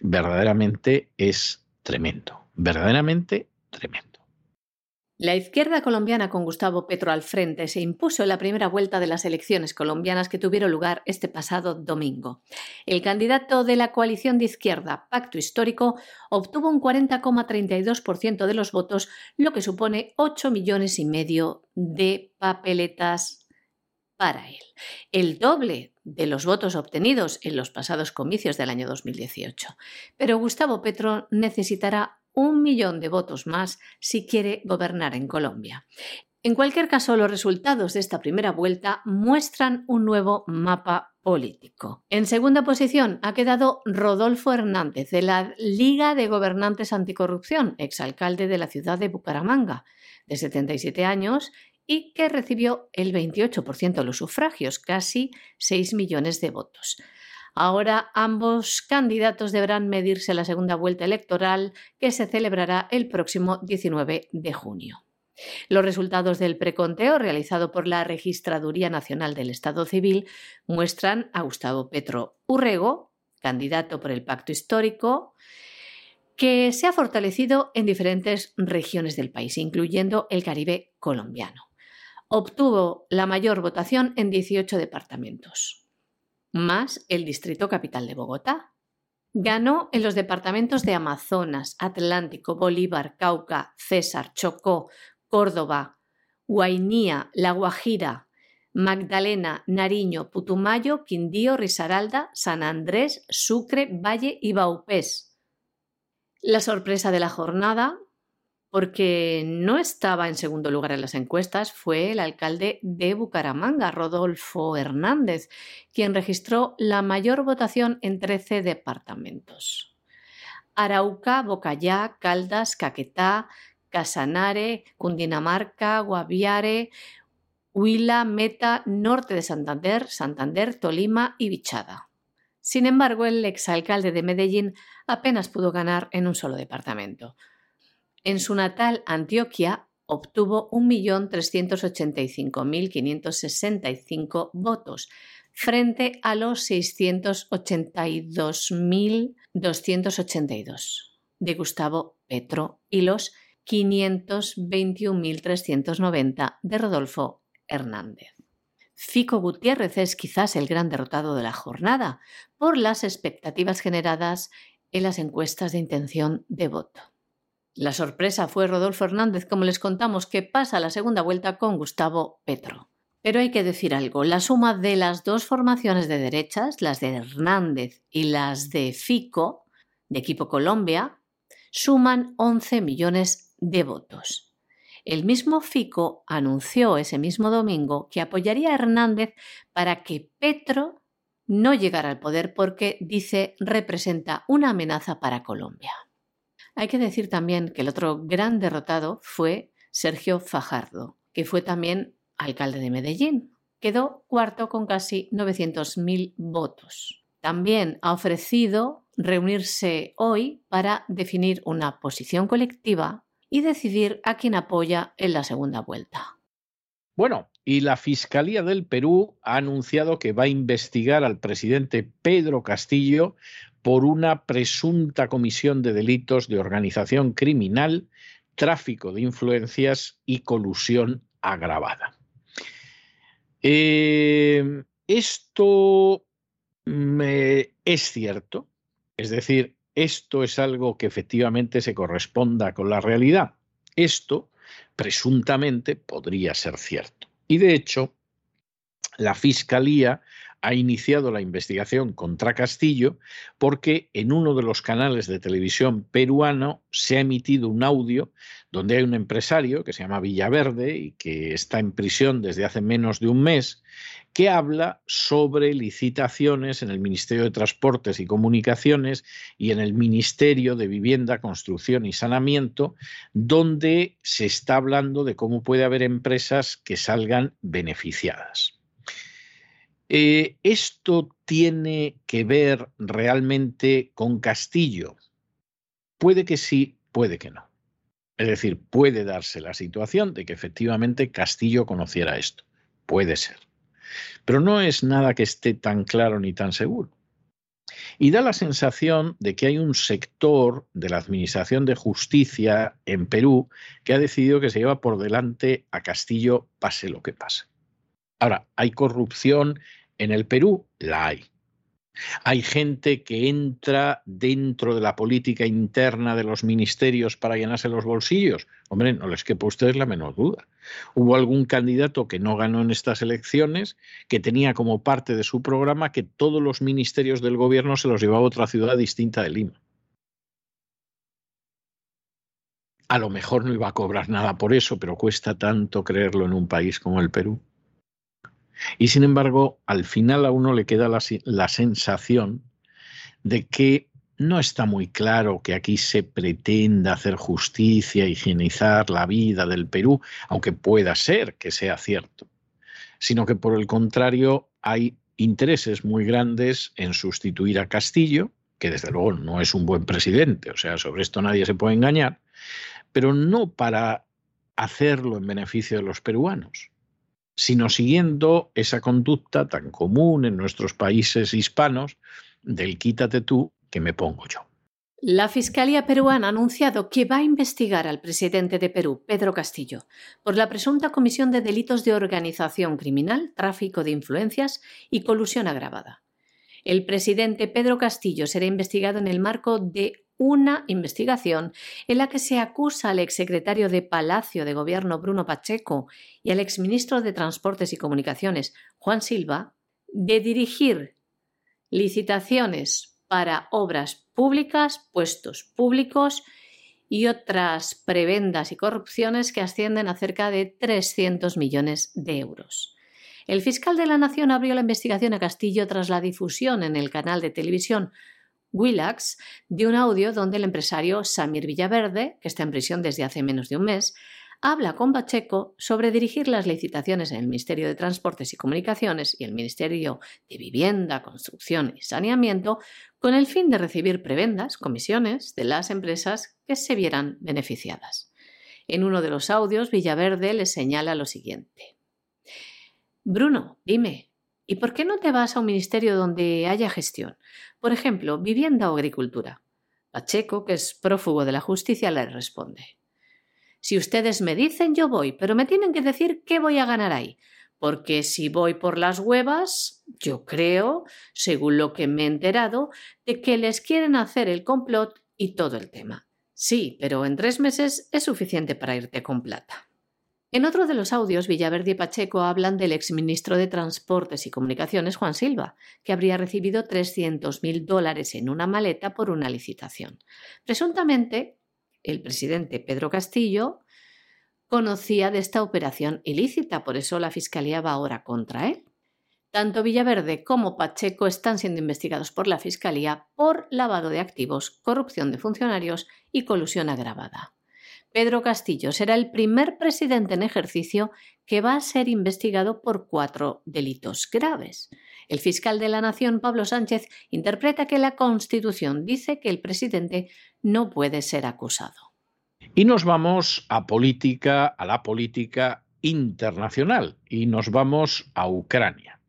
verdaderamente es tremendo verdaderamente tremendo. La izquierda colombiana con Gustavo Petro al frente se impuso en la primera vuelta de las elecciones colombianas que tuvieron lugar este pasado domingo. El candidato de la coalición de izquierda, Pacto Histórico, obtuvo un 40,32% de los votos, lo que supone 8 millones y medio de papeletas para él. El doble de los votos obtenidos en los pasados comicios del año 2018. Pero Gustavo Petro necesitará un millón de votos más si quiere gobernar en Colombia. En cualquier caso, los resultados de esta primera vuelta muestran un nuevo mapa político. En segunda posición ha quedado Rodolfo Hernández, de la Liga de Gobernantes Anticorrupción, exalcalde de la ciudad de Bucaramanga, de 77 años y que recibió el 28% de los sufragios, casi 6 millones de votos. Ahora ambos candidatos deberán medirse la segunda vuelta electoral que se celebrará el próximo 19 de junio. Los resultados del preconteo realizado por la Registraduría Nacional del Estado Civil muestran a Gustavo Petro Urrego, candidato por el Pacto Histórico, que se ha fortalecido en diferentes regiones del país, incluyendo el Caribe colombiano. Obtuvo la mayor votación en 18 departamentos más el Distrito Capital de Bogotá. Ganó en los departamentos de Amazonas, Atlántico, Bolívar, Cauca, César, Chocó, Córdoba, Guainía, La Guajira, Magdalena, Nariño, Putumayo, Quindío, Risaralda, San Andrés, Sucre, Valle y Baupés. La sorpresa de la jornada porque no estaba en segundo lugar en las encuestas, fue el alcalde de Bucaramanga, Rodolfo Hernández, quien registró la mayor votación en 13 departamentos. Arauca, Bocayá, Caldas, Caquetá, Casanare, Cundinamarca, Guaviare, Huila, Meta, Norte de Santander, Santander, Tolima y Bichada. Sin embargo, el exalcalde de Medellín apenas pudo ganar en un solo departamento. En su natal Antioquia obtuvo 1.385.565 votos frente a los 682.282 de Gustavo Petro y los 521.390 de Rodolfo Hernández. Fico Gutiérrez es quizás el gran derrotado de la jornada por las expectativas generadas en las encuestas de intención de voto. La sorpresa fue Rodolfo Hernández, como les contamos, que pasa la segunda vuelta con Gustavo Petro. Pero hay que decir algo, la suma de las dos formaciones de derechas, las de Hernández y las de Fico, de Equipo Colombia, suman 11 millones de votos. El mismo Fico anunció ese mismo domingo que apoyaría a Hernández para que Petro no llegara al poder porque, dice, representa una amenaza para Colombia. Hay que decir también que el otro gran derrotado fue Sergio Fajardo, que fue también alcalde de Medellín. Quedó cuarto con casi 900.000 votos. También ha ofrecido reunirse hoy para definir una posición colectiva y decidir a quién apoya en la segunda vuelta. Bueno, y la Fiscalía del Perú ha anunciado que va a investigar al presidente Pedro Castillo por una presunta comisión de delitos de organización criminal, tráfico de influencias y colusión agravada. Eh, esto es cierto, es decir, esto es algo que efectivamente se corresponda con la realidad. Esto presuntamente podría ser cierto. Y de hecho, la Fiscalía ha iniciado la investigación contra Castillo porque en uno de los canales de televisión peruano se ha emitido un audio donde hay un empresario que se llama Villaverde y que está en prisión desde hace menos de un mes, que habla sobre licitaciones en el Ministerio de Transportes y Comunicaciones y en el Ministerio de Vivienda, Construcción y Saneamiento, donde se está hablando de cómo puede haber empresas que salgan beneficiadas. Eh, ¿Esto tiene que ver realmente con Castillo? Puede que sí, puede que no. Es decir, puede darse la situación de que efectivamente Castillo conociera esto. Puede ser. Pero no es nada que esté tan claro ni tan seguro. Y da la sensación de que hay un sector de la Administración de Justicia en Perú que ha decidido que se lleva por delante a Castillo pase lo que pase. Ahora, ¿hay corrupción en el Perú? La hay. Hay gente que entra dentro de la política interna de los ministerios para llenarse los bolsillos. Hombre, no les quepa a ustedes la menor duda. Hubo algún candidato que no ganó en estas elecciones que tenía como parte de su programa que todos los ministerios del gobierno se los llevaba a otra ciudad distinta de Lima. A lo mejor no iba a cobrar nada por eso, pero cuesta tanto creerlo en un país como el Perú. Y sin embargo, al final a uno le queda la, sensación de que no está muy claro que aquí se pretenda hacer justicia, higienizar la vida del Perú, aunque pueda ser que sea cierto, sino que por el contrario hay intereses muy grandes en sustituir a Castillo, que desde luego no es un buen presidente, o sea, sobre esto nadie se puede engañar, pero no para hacerlo en beneficio de los peruanos, sino siguiendo esa conducta tan común en nuestros países hispanos del quítate tú que me pongo yo. La Fiscalía peruana ha anunciado que va a investigar al presidente de Perú, Pedro Castillo, por la presunta comisión de delitos de organización criminal, tráfico de influencias y colusión agravada. El presidente Pedro Castillo será investigado en el marco de una investigación en la que se acusa al exsecretario de Palacio de Gobierno Bruno Pacheco y al exministro de Transportes y Comunicaciones Juan Silva de dirigir licitaciones para obras públicas, puestos públicos y otras prebendas y corrupciones que ascienden a cerca de 300 millones de euros. El fiscal de la Nación abrió la investigación a Castillo tras la difusión en el canal de televisión Willax de un audio donde el empresario Samir Villaverde, que está en prisión desde hace menos de un mes, habla con Pacheco sobre dirigir las licitaciones en el Ministerio de Transportes y Comunicaciones y el Ministerio de Vivienda, Construcción y Saneamiento con el fin de recibir prebendas, comisiones de las empresas que se vieran beneficiadas. En uno de los audios, Villaverde le señala lo siguiente. Bruno, dime, ¿y por qué no te vas a un ministerio donde haya gestión? Por ejemplo, vivienda o agricultura. Pacheco, que es prófugo de la justicia, le responde. Si ustedes me dicen, yo voy, pero me tienen que decir qué voy a ganar ahí. Porque si voy por las huevas, yo creo, según lo que me he enterado, de que les quieren hacer el complot y todo el tema. Sí, pero en tres meses es suficiente para irte con plata. En otro de los audios, Villaverde y Pacheco hablan del exministro de Transportes y Comunicaciones, Juan Silva, que habría recibido 300.000 dólares en una maleta por una licitación. Presuntamente, el presidente Pedro Castillo conocía de esta operación ilícita, por eso la Fiscalía va ahora contra él. Tanto Villaverde como Pacheco están siendo investigados por la Fiscalía por lavado de activos, corrupción de funcionarios y colusión agravada. Pedro Castillo será el primer presidente en ejercicio que va a ser investigado por cuatro delitos graves. El fiscal de la Nación, Pablo Sánchez, interpreta que la Constitución dice que el presidente no puede ser acusado. Y nos vamos a política, a la política internacional, y nos vamos a Ucrania.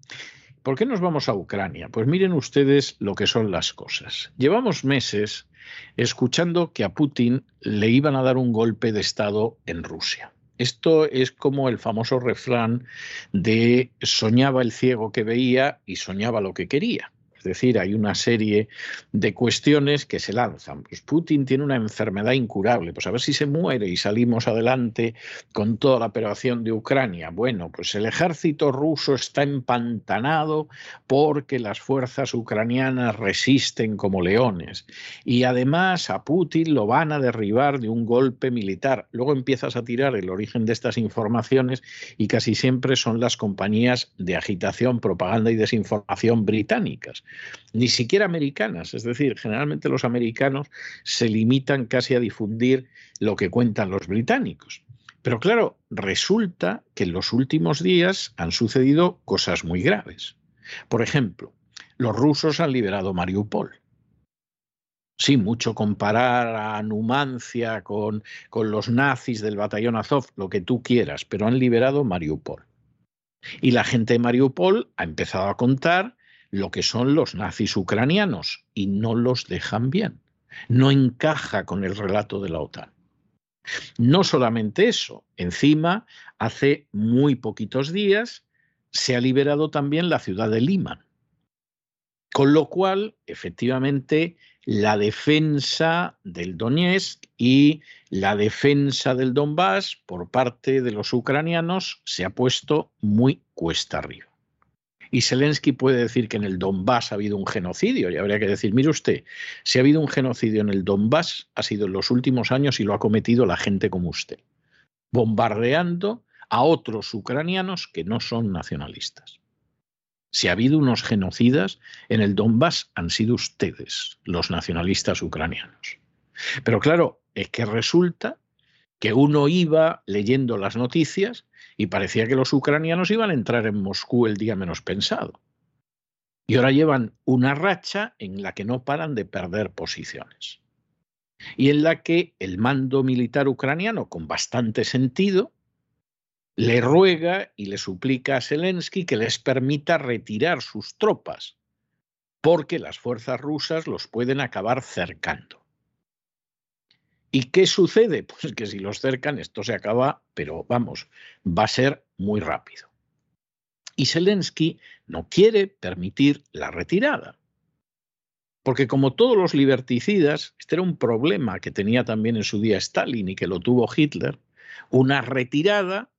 ¿Por qué nos vamos a Ucrania? Pues miren ustedes lo que son las cosas. Llevamos meses escuchando que a Putin le iban a dar un golpe de Estado en Rusia. Esto es como el famoso refrán de soñaba el ciego que veía y soñaba lo que quería. Es decir, hay una serie de cuestiones que se lanzan. Pues Putin tiene una enfermedad incurable, pues a ver si se muere y salimos adelante con toda la operación de Ucrania. Bueno, pues el ejército ruso está empantanado porque las fuerzas ucranianas resisten como leones. Y además a Putin lo van a derribar de un golpe militar. Luego empiezas a tirar el origen de estas informaciones y casi siempre son las compañías de agitación, propaganda y desinformación británicas, ni siquiera americanas. Es decir, generalmente los americanos se limitan casi a difundir lo que cuentan los británicos. Pero claro, resulta que en los últimos días han sucedido cosas muy graves. Por ejemplo, los rusos han liberado Mariupol. Sí, mucho comparar a Numancia con, con los nazis del batallón Azov, lo que tú quieras, pero han liberado Mariupol. Y la gente de Mariupol ha empezado a contar lo que son los nazis ucranianos y no los dejan bien. No encaja con el relato de la OTAN. No solamente eso, encima, hace muy poquitos días se ha liberado también la ciudad de Lima. Con lo cual, efectivamente, la defensa del Donetsk y la defensa del Donbass por parte de los ucranianos se ha puesto muy cuesta arriba. Y Zelensky puede decir que en el Donbass ha habido un genocidio, y habría que decir, mire usted, si ha habido un genocidio en el Donbass, ha sido en los últimos años y lo ha cometido la gente como usted, bombardeando a otros ucranianos que no son nacionalistas. Si ha habido unos genocidas en el Donbass, han sido ustedes, los nacionalistas ucranianos. Pero claro, es que resulta que uno iba leyendo las noticias y parecía que los ucranianos iban a entrar en Moscú el día menos pensado. Y ahora llevan una racha en la que no paran de perder posiciones. Y en la que el mando militar ucraniano, con bastante sentido, le ruega y le suplica a Zelensky que les permita retirar sus tropas, porque las fuerzas rusas los pueden acabar cercando. ¿Y qué sucede? Pues que si los cercan esto se acaba, pero vamos, va a ser muy rápido. Y Zelensky no quiere permitir la retirada. Porque como todos los liberticidas, este era un problema que tenía también en su día Stalin y que lo tuvo Hitler, una retirada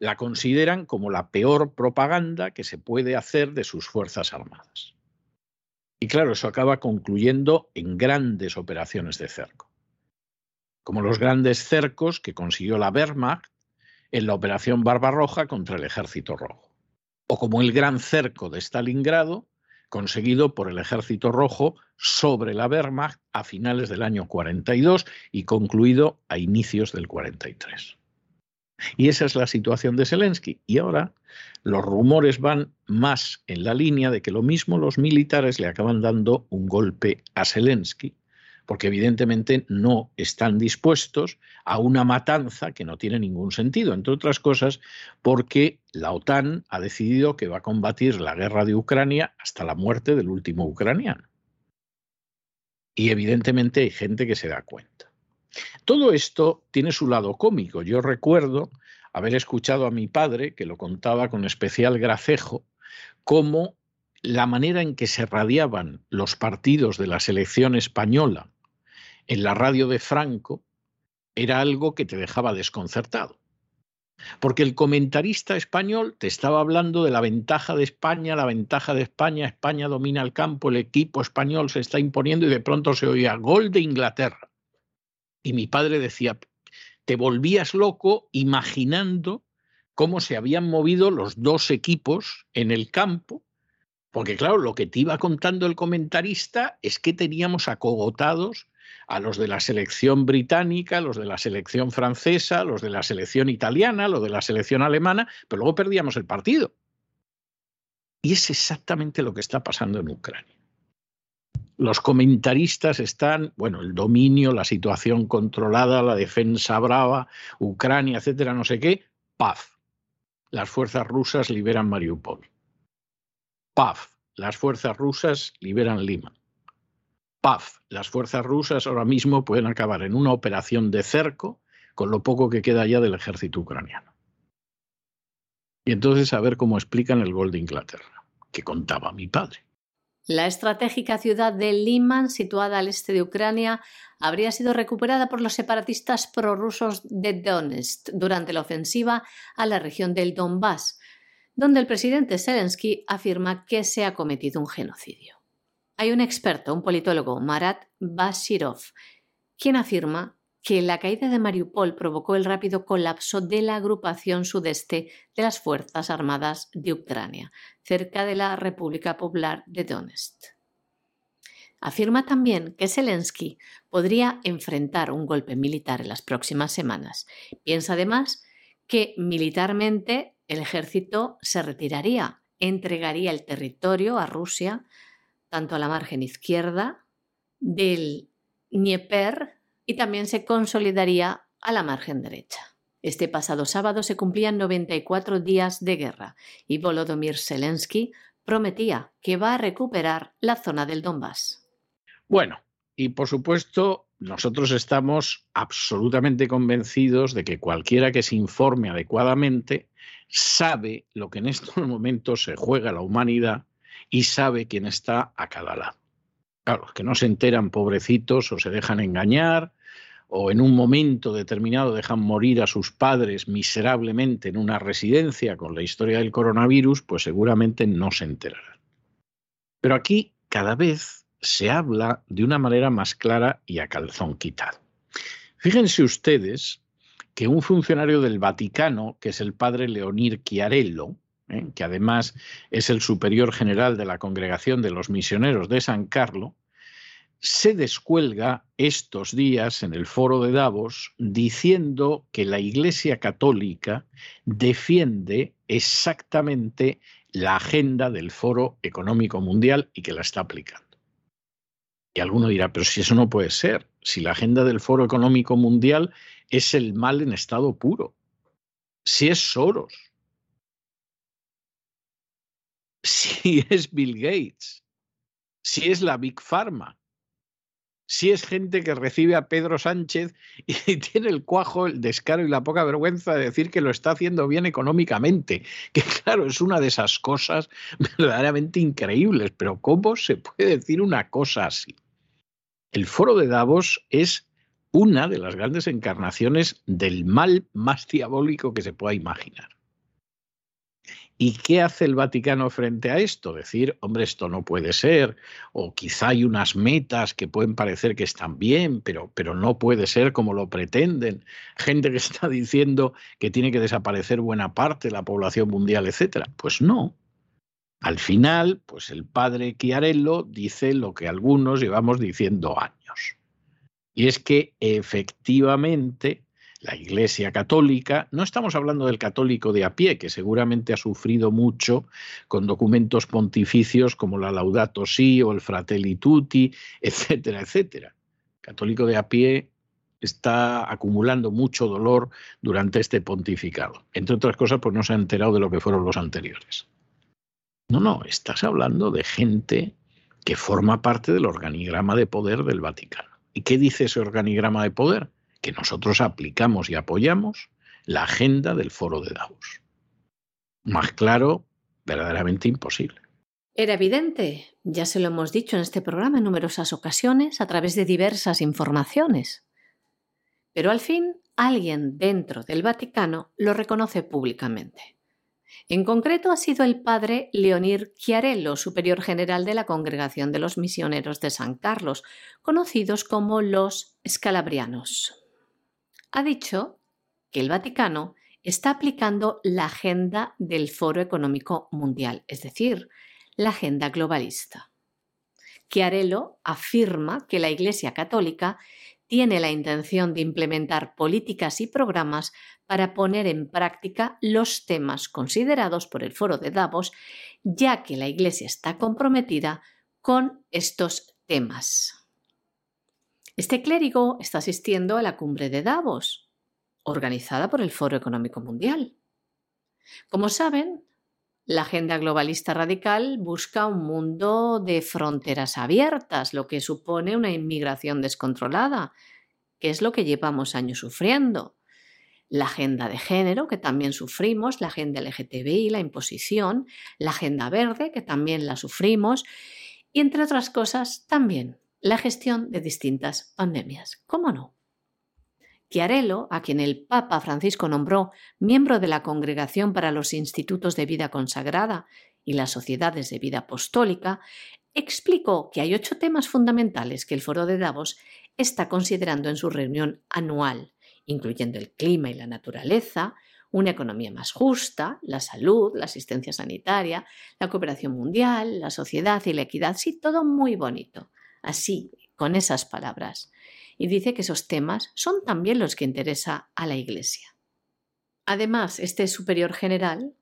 la consideran como la peor propaganda que se puede hacer de sus Fuerzas Armadas. Y claro, eso acaba concluyendo en grandes operaciones de cerco, como los grandes cercos que consiguió la Wehrmacht en la Operación Barbarroja contra el Ejército Rojo, o como el gran cerco de Stalingrado conseguido por el Ejército Rojo sobre la Wehrmacht a finales del año 42 y concluido a inicios del 43. Y esa es la situación de Zelensky. Y ahora los rumores van más en la línea de que lo mismo los militares le acaban dando un golpe a Zelensky, porque evidentemente no están dispuestos a una matanza que no tiene ningún sentido, entre otras cosas porque la OTAN ha decidido que va a combatir la guerra de Ucrania hasta la muerte del último ucraniano. Y evidentemente hay gente que se da cuenta. Todo esto tiene su lado cómico. Yo recuerdo haber escuchado a mi padre, que lo contaba con especial gracejo, cómo la manera en que se radiaban los partidos de la selección española en la radio de Franco era algo que te dejaba desconcertado. Porque el comentarista español te estaba hablando de la ventaja de España, la ventaja de España, España domina el campo, el equipo español se está imponiendo y de pronto se oía gol de Inglaterra. Y mi padre decía, te volvías loco imaginando cómo se habían movido los dos equipos en el campo, porque claro, lo que te iba contando el comentarista es que teníamos acogotados a los de la selección británica, los de la selección francesa, los de la selección italiana, los de la selección alemana, pero luego perdíamos el partido. Y es exactamente lo que está pasando en Ucrania los comentaristas están, bueno, el dominio, la situación controlada, la defensa brava, Ucrania, etcétera, no sé qué, paz. Las fuerzas rusas liberan Mariupol. Paz. Las fuerzas rusas liberan Lima. Paz. Las fuerzas rusas ahora mismo pueden acabar en una operación de cerco con lo poco que queda ya del ejército ucraniano. Y entonces a ver cómo explican el gol de Inglaterra, que contaba mi padre. La estratégica ciudad de Liman, situada al este de Ucrania, habría sido recuperada por los separatistas prorrusos de Donetsk durante la ofensiva a la región del Donbass, donde el presidente Zelensky afirma que se ha cometido un genocidio. Hay un experto, un politólogo, Marat Bashirov, quien afirma que la caída de Mariupol provocó el rápido colapso de la agrupación sudeste de las Fuerzas Armadas de Ucrania, cerca de la República Popular de Donetsk. Afirma también que Zelensky podría enfrentar un golpe militar en las próximas semanas. Piensa además que militarmente el ejército se retiraría, entregaría el territorio a Rusia, tanto a la margen izquierda del Dnieper y también se consolidaría a la margen derecha. Este pasado sábado se cumplían 94 días de guerra y Volodymyr Zelensky prometía que va a recuperar la zona del Donbass. Bueno, y por supuesto, nosotros estamos absolutamente convencidos de que cualquiera que se informe adecuadamente sabe lo que en estos momentos se juega la humanidad y sabe quién está a cada lado. Claro, los que no se enteran, pobrecitos, o se dejan engañar, o en un momento determinado dejan morir a sus padres miserablemente en una residencia con la historia del coronavirus, pues seguramente no se enterarán. Pero aquí cada vez se habla de una manera más clara y a calzón quitado. Fíjense ustedes que un funcionario del Vaticano, que es el padre Leonir Chiarello, ¿eh? que además es el superior general de la Congregación de los Misioneros de San Carlos, se descuelga estos días en el foro de Davos diciendo que la Iglesia Católica defiende exactamente la agenda del Foro Económico Mundial y que la está aplicando. Y alguno dirá, pero si eso no puede ser, si la agenda del Foro Económico Mundial es el mal en estado puro, si es Soros, si es Bill Gates, si es la Big Pharma, si es gente que recibe a Pedro Sánchez y tiene el cuajo, el descaro y la poca vergüenza de decir que lo está haciendo bien económicamente, que claro, es una de esas cosas verdaderamente increíbles, pero ¿cómo se puede decir una cosa así? El foro de Davos es una de las grandes encarnaciones del mal más diabólico que se pueda imaginar. ¿Y qué hace el Vaticano frente a esto? Decir, hombre, esto no puede ser, o quizá hay unas metas que pueden parecer que están bien, pero, pero no puede ser como lo pretenden. Gente que está diciendo que tiene que desaparecer buena parte de la población mundial, etcétera. Pues no. Al final, pues el padre Chiarello dice lo que algunos llevamos diciendo años. Y es que efectivamente la Iglesia Católica, no estamos hablando del católico de a pie, que seguramente ha sufrido mucho con documentos pontificios como la Laudato Si o el Fratelli Tutti, etcétera, etcétera. católico de a pie está acumulando mucho dolor durante este pontificado. Entre otras cosas, pues no se ha enterado de lo que fueron los anteriores. No, no, estás hablando de gente que forma parte del organigrama de poder del Vaticano. ¿Y qué dice ese organigrama de poder? Que nosotros aplicamos y apoyamos la agenda del foro de Davos. Más claro, verdaderamente imposible. Era evidente, ya se lo hemos dicho en este programa en numerosas ocasiones a través de diversas informaciones. Pero al fin alguien dentro del Vaticano lo reconoce públicamente. En concreto ha sido el padre Leonir Chiarello, superior general de la Congregación de los Misioneros de San Carlos, conocidos como los Scalabrianos ha dicho que el Vaticano está aplicando la agenda del Foro Económico Mundial, es decir, la agenda globalista. Chiarello afirma que la Iglesia Católica tiene la intención de implementar políticas y programas para poner en práctica los temas considerados por el Foro de Davos, ya que la Iglesia está comprometida con estos temas. Este clérigo está asistiendo a la cumbre de Davos, organizada por el Foro Económico Mundial. Como saben, la agenda globalista radical busca un mundo de fronteras abiertas, lo que supone una inmigración descontrolada, que es lo que llevamos años sufriendo. La agenda de género, que también sufrimos, la agenda LGTBI, la imposición, la agenda verde, que también la sufrimos, y, entre otras cosas, también la gestión de distintas pandemias. ¿Cómo no? Chiarello, a quien el Papa Francisco nombró miembro de la Congregación para los Institutos de Vida Consagrada y las Sociedades de Vida Apostólica, explicó que hay ocho temas fundamentales que el Foro de Davos está considerando en su reunión anual, incluyendo el clima y la naturaleza, una economía más justa, la salud, la asistencia sanitaria, la cooperación mundial, la sociedad y la equidad. Sí, todo muy bonito. Así, con esas palabras. Y dice que esos temas son también los que interesa a la Iglesia. Además, este superior general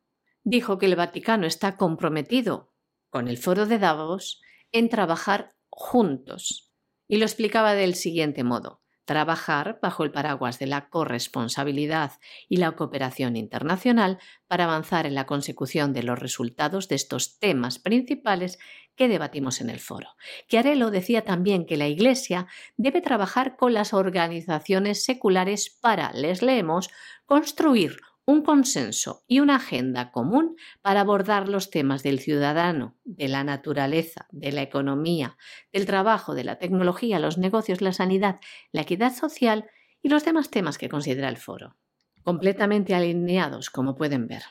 dijo que el Vaticano está comprometido con el foro de Davos en trabajar juntos. Y lo explicaba del siguiente modo trabajar bajo el paraguas de la corresponsabilidad y la cooperación internacional para avanzar en la consecución de los resultados de estos temas principales que debatimos en el foro. Chiarello decía también que la Iglesia debe trabajar con las organizaciones seculares para, les leemos, construir un consenso y una agenda común para abordar los temas del ciudadano, de la naturaleza, de la economía, del trabajo, de la tecnología, los negocios, la sanidad, la equidad social y los demás temas que considera el foro. Completamente alineados, como pueden ver.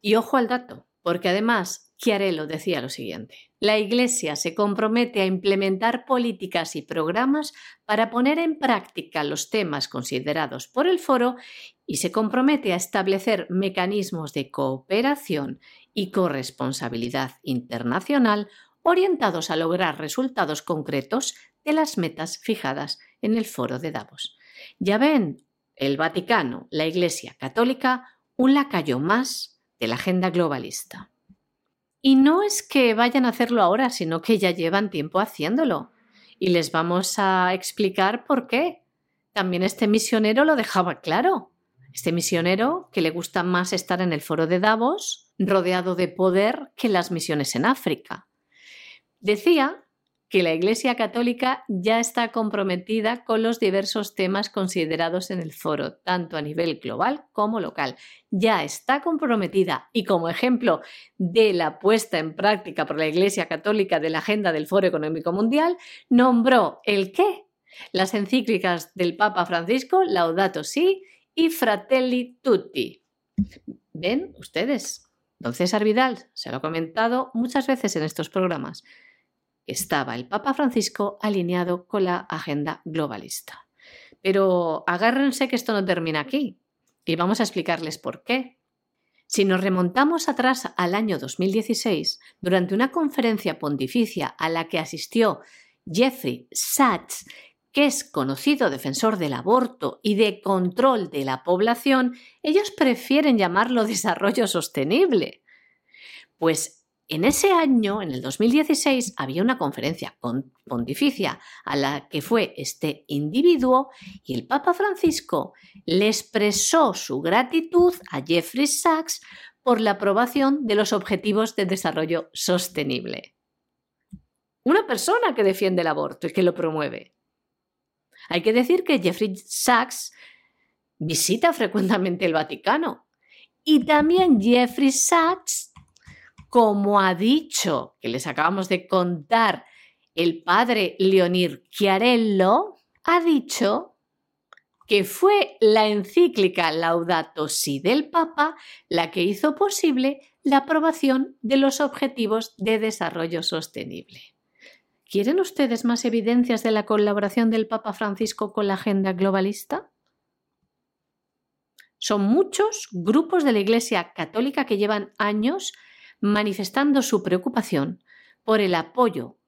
Y ojo al dato, porque además Chiarello decía lo siguiente. La Iglesia se compromete a implementar políticas y programas para poner en práctica los temas considerados por el foro y se compromete a establecer mecanismos de cooperación y corresponsabilidad internacional orientados a lograr resultados concretos de las metas fijadas en el foro de Davos. Ya ven, el Vaticano, la Iglesia Católica, un lacayo más de la agenda globalista. Y no es que vayan a hacerlo ahora, sino que ya llevan tiempo haciéndolo. Y les vamos a explicar por qué. También este misionero lo dejaba claro. Este misionero que le gusta más estar en el foro de Davos, rodeado de poder, que las misiones en África. Decía que la Iglesia Católica ya está comprometida con los diversos temas considerados en el foro, tanto a nivel global como local. Ya está comprometida y como ejemplo de la puesta en práctica por la Iglesia Católica de la agenda del Foro Económico Mundial, nombró el qué? Las encíclicas del Papa Francisco, Laudato Si y Fratelli Tutti. ¿Ven ustedes? Don César se lo ha comentado muchas veces en estos programas estaba el Papa Francisco alineado con la agenda globalista. Pero agárrense que esto no termina aquí y vamos a explicarles por qué. Si nos remontamos atrás al año 2016, durante una conferencia pontificia a la que asistió Jeffrey Sachs, que es conocido defensor del aborto y de control de la población, ellos prefieren llamarlo desarrollo sostenible. Pues en ese año, en el 2016, había una conferencia pontificia a la que fue este individuo y el Papa Francisco le expresó su gratitud a Jeffrey Sachs por la aprobación de los Objetivos de Desarrollo Sostenible. Una persona que defiende el aborto y que lo promueve. Hay que decir que Jeffrey Sachs visita frecuentemente el Vaticano y también Jeffrey Sachs como ha dicho, que les acabamos de contar, el padre Leonir Chiarello, ha dicho que fue la encíclica Laudato Si del Papa la que hizo posible la aprobación de los Objetivos de Desarrollo Sostenible. ¿Quieren ustedes más evidencias de la colaboración del Papa Francisco con la agenda globalista? Son muchos grupos de la Iglesia Católica que llevan años manifestando su preocupación por el apoyo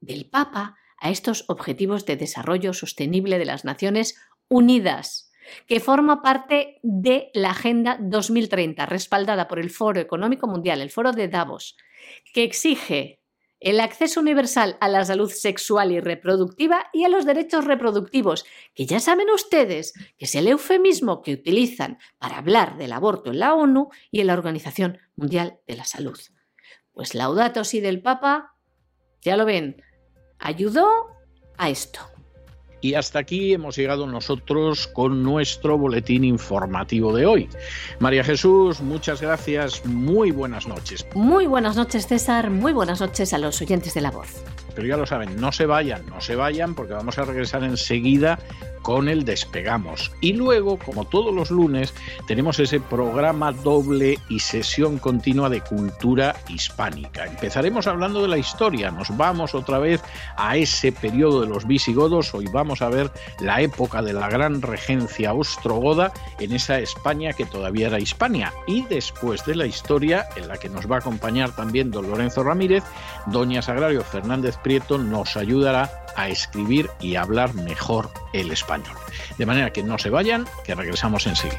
del Papa a estos Objetivos de Desarrollo Sostenible de las Naciones Unidas, que forma parte de la Agenda 2030, respaldada por el Foro Económico Mundial, el Foro de Davos, que exige el acceso universal a la salud sexual y reproductiva y a los derechos reproductivos, que ya saben ustedes que es el eufemismo que utilizan para hablar del aborto en la ONU y en la Organización Mundial de la Salud. Pues Laudato Si del Papa, ya lo ven, ayudó a esto. Y hasta aquí hemos llegado nosotros con nuestro boletín informativo de hoy. María Jesús, muchas gracias, muy buenas noches. Muy buenas noches César, muy buenas noches a los oyentes de la voz. Pero ya lo saben, no se vayan, no se vayan porque vamos a regresar enseguida con el Despegamos. Y luego, como todos los lunes, tenemos ese programa doble y sesión continua de cultura hispánica. Empezaremos hablando de la historia, nos vamos otra vez a ese periodo de los visigodos, hoy vamos a ver la época de la gran regencia ostrogoda en esa España que todavía era Hispania. Y después de la historia, en la que nos va a acompañar también don Lorenzo Ramírez, doña Sagrario Fernández Prieto nos ayudará a escribir y hablar mejor el español. De manera que no se vayan, que regresamos enseguida.